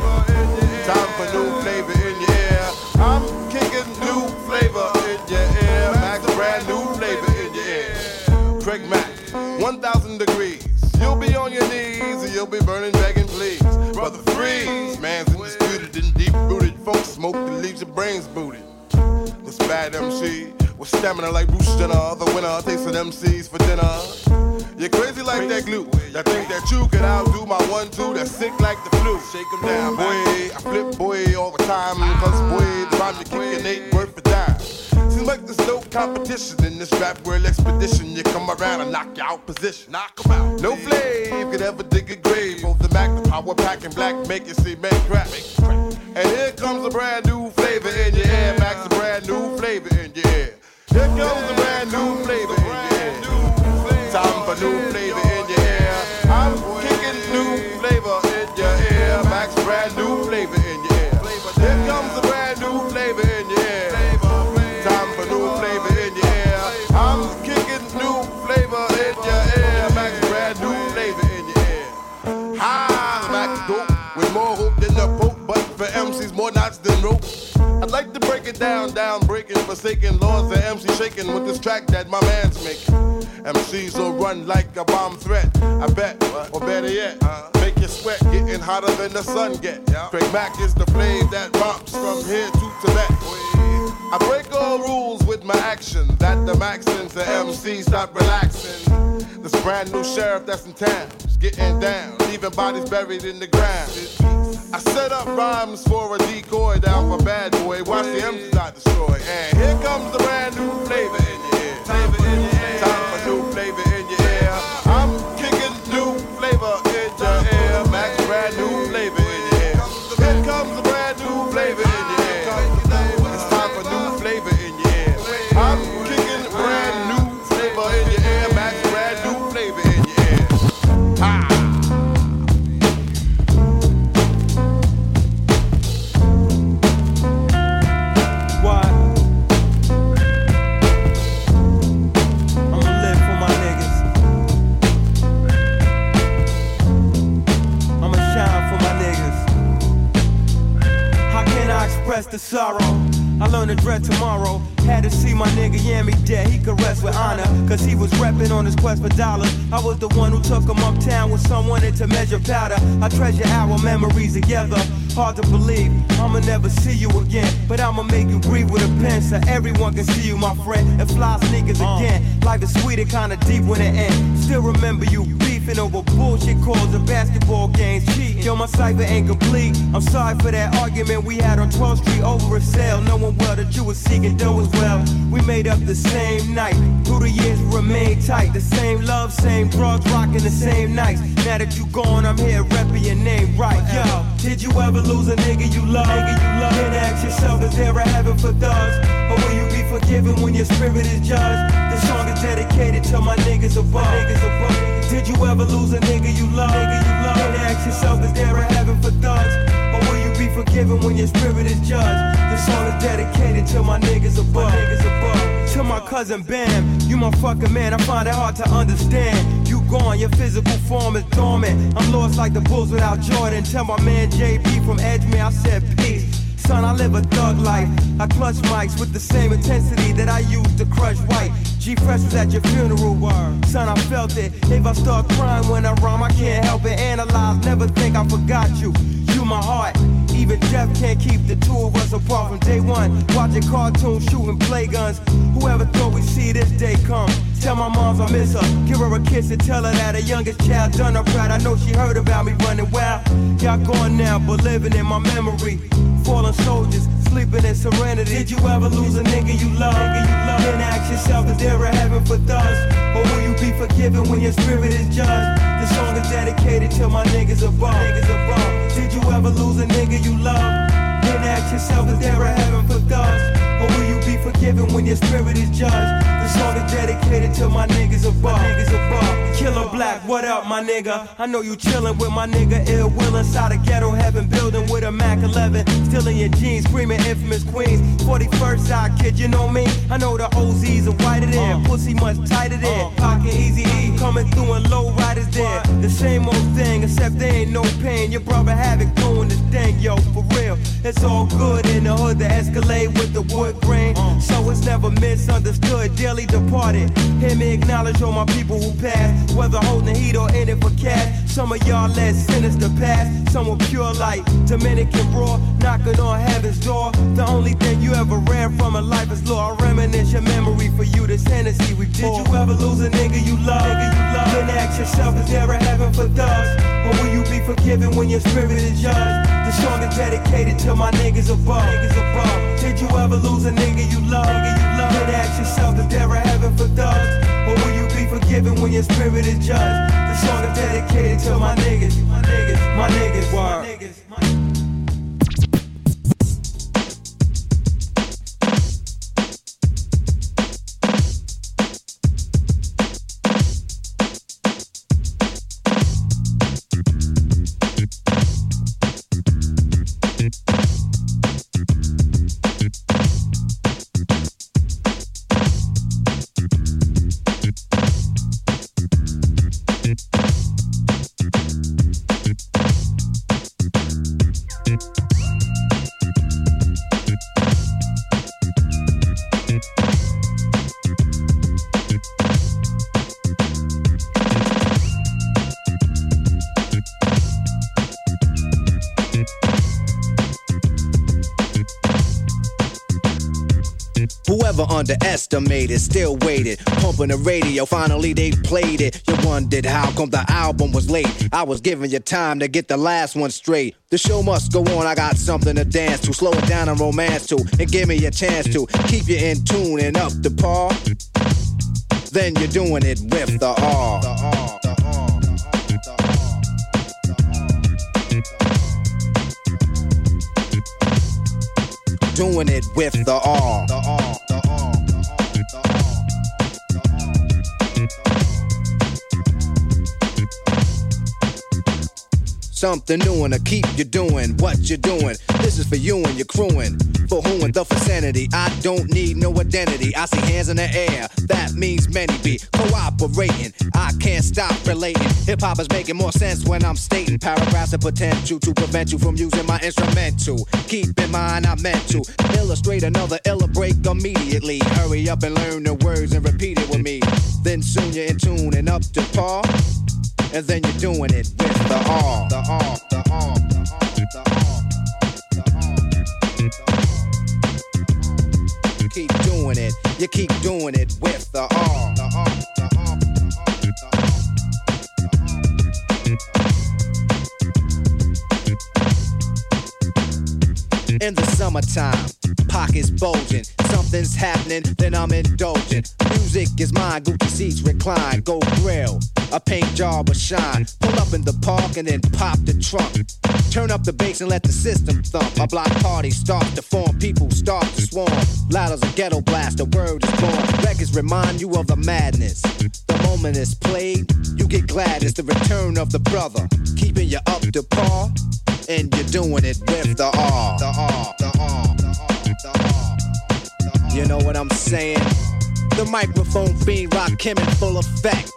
Time for new flavor in your ear. I'm kicking new flavor in your ear. Max, brand new flavor in your ear. Craig Mack, 1,000 degrees. You'll be on your knees and you'll be burning, begging, please. Brother Freeze, man's undisputed and deep rooted. Funk smoke that leaves your brains booted. This bad MC with stamina like Bruce Jenner. The winner takes an MCs for dinner. You're crazy like that glue. That think that you can outdo my one two. That's sick like the flu. Shake 'em down, boy. I flip boy all the time. Cause boy, the rhyme you're kicking ain't worth a dime. Seems make this no competition in this rap world expedition. You come around and knock you out position. Knock 'em out. No flame could ever dig a grave. Both the Mac, the power pack, and black make it see man crack. And here comes a brand new flavor in your air. Max a brand new flavor in your ear. Here comes a brand new new flavor in your ear. I'm kicking new flavor in your ear. Max brand new flavor in your ear. Here comes a brand new flavor in your ear. Time for new flavor in your ear. I'm kicking new flavor in your ear. Max brand new flavor in your ear. Hi, Max dope with more hope than the Pope, but for MCs more knots than rope. I'd like to it down, down, breaking, forsaken laws and MC shaking with this track that my man's making. MCs will run like a bomb threat. I bet, or better yet, uh-huh. make you sweat, getting hotter than the sun get. Craig Mack is the flame that romps from here to Tibet. I break all rules with my action. That the Maxins and MCs stop relaxing. This brand new sheriff that's in town is getting down, leaving bodies buried in the ground. I set up rhymes for a decoy down for bad boy. Watch the MCs not destroy. And here comes the brand new flavor in your ear. The sorrow? I learn to dread tomorrow. Had to see my nigga Yammy dead. He could rest with honor. Cause he was reppin' on his quest for dollars. I was the one who took him uptown with someone to measure powder. I treasure our memories together. Hard to believe I'ma never see you again. But I'ma make you breathe with a pen so everyone can see you, my friend. And fly sneakers uh. again. Life is sweet and kinda deep when it ends. Still remember you beefing over bullshit calls and basketball games. Cheating. Yo, my cipher ain't complete. I'm sorry for that argument we had on 12th Street over a sale. Knowing well that you was seeking dough as well. We made up the same night. Through the years, we remained tight. The same love, same drugs, rocking the same nights. Now that you gone, I'm here repping your name right. Yo, did you ever lose a nigga you love? Nigga you love? Then ask yourself, is there a heaven for thugs? Or will you be forgiven when your spirit is judged? This song is dedicated to my niggas above. Niggas above. Did you ever lose a nigga you love? Nigga you love? Then ask yourself, is there a heaven for thugs? Forgiven when your spirit is judged? This song is dedicated to my niggas above. Niggas above. To my cousin Bam, you my fucking man. I find it hard to understand. You gone, your physical form is dormant. I'm lost like the Bulls without Jordan. Tell my man JB from Edgemere, I said peace. Son, I live a thug life. I clutch mics with the same intensity that I used to crush white. G Fresh was at your funeral. Word. Son, I felt it. If I start crying when I rhyme, I can't help it. Analyze, never think I forgot you. You my heart. Even Jeff can't keep the two of us apart from day one. Watching cartoons, shooting play guns. Whoever thought we'd see this day come? Tell my moms I miss her. Give her a kiss and tell her that her youngest child done her proud. I know she heard about me running wild. Y'all gone now, but living in my memory. Fallen soldiers, sleeping in serenity. Did you ever lose a nigga you love? Nigga you love? Then ask yourself, is there a heaven for thugs? Or will you be forgiven when your spirit is judged? This song is dedicated to my niggas above. Niggas above. Did you ever lose a nigga you love? Then ask yourself, is there a heaven for thugs? Or will you be forgiven when your spirit is judged? This dedicated to my niggas above. Niggas above. Killer Black, what up, my nigga? I know you chillin' with my nigga Ill Will inside a ghetto heaven building with a Mac 11. Still in your jeans, screaming infamous queens. 41st side kid, you know me? I know the OZs are whiter than, uh. pussy much tighter than. Uh. Pocket easy E coming through and low riders there. The same old thing, except there ain't no pain. Your brother Havoc doing this thing, yo, for real. It's all good in the hood, the Escalade with the wood grain. Uh. So it's never misunderstood, departed. Hear me acknowledge all my people who passed, whether holding heat or in it for cash. Some of y'all let sinister past, some were pure light. Dominican raw, knocking on heaven's door. The only thing you ever ran from in life is law. I reminisce your memory for you, this Hennessy we pour. Did you ever lose a nigga you love? Nigga you love? Then ask yourself, is there a heaven for thugs? Or will you be forgiven when your spirit is judged? The song is dedicated to my niggas above. Niggas above. Did you ever lose a nigga you love? Nigga you love? Then ask yourself, is there a heaven for thugs? Or will you be forgiven when your spirit is judged? The song is dedicated to my niggas, my niggas, my niggas, my niggas. Underestimated, still waited. Pumping the radio, finally they played it. You wondered how come the album was late. I was giving you time to get the last one straight. The show must go on, I got something to dance to. Slow it down and romance to, and give me a chance to keep you in tune and up to par. Then you're doing it with the R. Doing it with the R. Something new and to keep you doing what you're doing. This is for you and your crewing. For who and the sanity. I don't need no identity. I see hands in the air. That means many be cooperating. I can't stop relating. Hip hop is making more sense when I'm stating paragraphs of potential to prevent you from using my instrumental. Keep in mind I meant to illustrate another illa break immediately. Hurry up and learn the words and repeat it with me. Then soon you're in tune and up to par. And then you're doing it with the R. The R. The R. Keep doing it. You keep doing it with the R. The R. The in the summertime. Pockets bulging, something's happening, then I'm indulging. Music is mine, Gucci seats recline, go grill. A paint job will shine. Pull up in the park and then pop the trunk. Turn up the bass and let the system thump. A block party starts to form, people start to swarm. Loud as a ghetto blast, the word is born. Records remind you of the madness. The moment it's played, you get glad it's the return of the brother. Keeping you up to par, and you're doing it with the R. The R, the R, the R. You know what I'm saying? The microphone fiend rock him in full effect.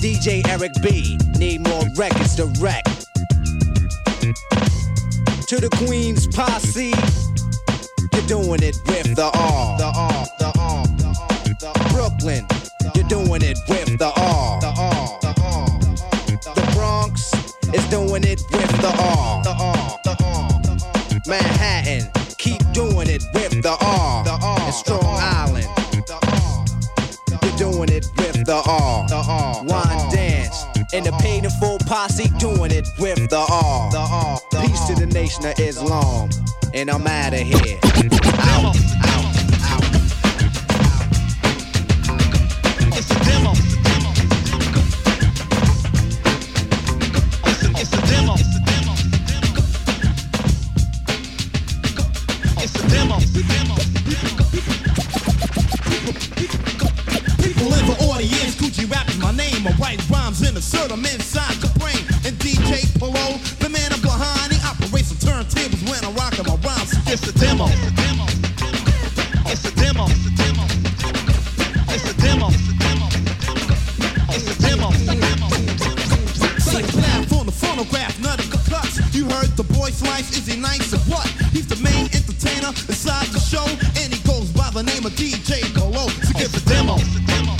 DJ Eric B. Need more records to wreck. To the Queen's posse, you're doing it with the R. The R, the R, the R, the R. Brooklyn, you're doing it with the R. The R, the R, the Bronx is doing it with the R. The R, the R. Manhattan, keep doing it with the R. The R. And Strong Island, you're doing it with the R. The R. Wine dance. And the paid in full posse doing it with the R. The R. Peace to the nation of Islam. And I'm out of here. Out, out, out. It's a demo. It's a demo. It's a demo. People in the audience, Gucci rap write rhymes and assert them inside your brain. And DJ Polo, the man I'm behind, he operates some turntables when I'm rocking my rhymes. It's a demo. It's a demo. It's a demo. It's a demo. Such laugh on the phonograph, none of the cuts. You heard the boy's life, is he nice or what? He's the main entertainer inside the show, and he goes by the name of DJ Polo. So give a demo. It's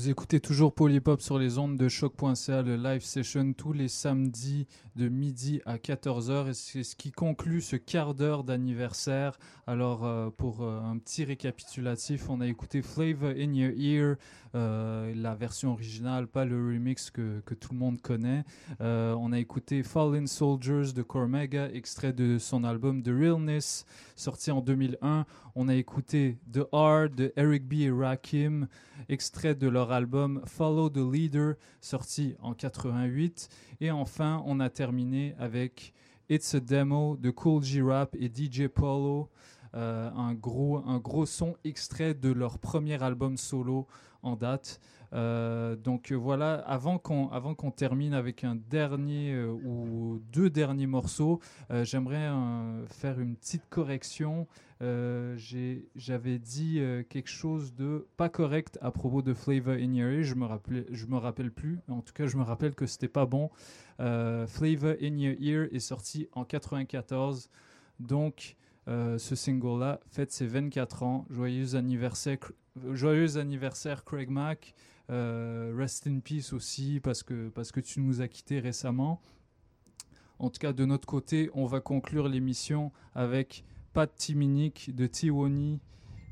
Vous écoutez toujours Polypop sur les ondes de choc.ca, le live session tous les samedis de midi à 14h et c'est ce qui conclut ce quart d'heure d'anniversaire. Alors euh, pour euh, un petit récapitulatif, on a écouté Flavor in Your Ear, euh, la version originale, pas le remix que, que tout le monde connaît. on a écouté Fallen Soldiers de Cormega, extrait de son album The Realness, sorti en 2001. On a écouté The Art" de Eric B. et Rakim, extrait de leur album Follow the Leader, sorti en 88. Et enfin, on a terminé avec It's a Demo de Cool G-Rap et DJ Polo. Euh, un gros son extrait de leur premier album solo en date. Euh, donc euh, voilà, avant qu'on avant qu'on termine avec un dernier euh, ou deux derniers morceaux, j'aimerais faire une petite correction. J'avais dit quelque chose de pas correct à propos de Flavor in Your Ear. Je me rappelais, je me rappelle plus. En tout cas, je me rappelle que c'était pas bon. Flavor in Your Ear est sorti en 94. Donc euh, ce single-là fête ses 24 ans. Joyeux anniversaire, euh, joyeux anniversaire Craig Mack. Euh, rest in peace aussi parce que, parce que tu nous as quittés récemment. En tout cas, de notre côté, on va conclure l'émission avec Pat Timinic de Tiwoni,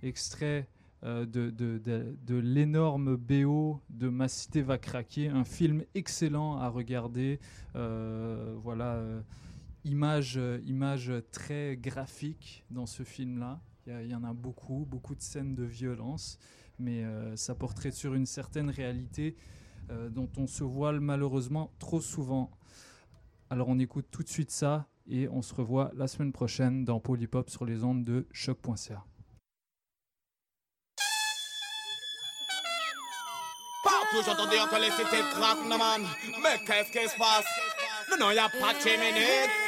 extrait de, de, de, de l'énorme BO de Ma Cité va craquer, un film excellent à regarder. voilà images, euh, images très graphiques dans ce film-là. Il y, en a beaucoup, beaucoup de scènes de violence, mais euh, ça porterait sur une certaine réalité euh, dont on se voile malheureusement trop souvent. Alors on écoute tout de suite ça et on se revoit la semaine prochaine dans Polypop sur les ondes de choc.ca. Partout j'entendais encore les cités. Mais qu'est-ce qui se passe? Non, non, pas de minutes.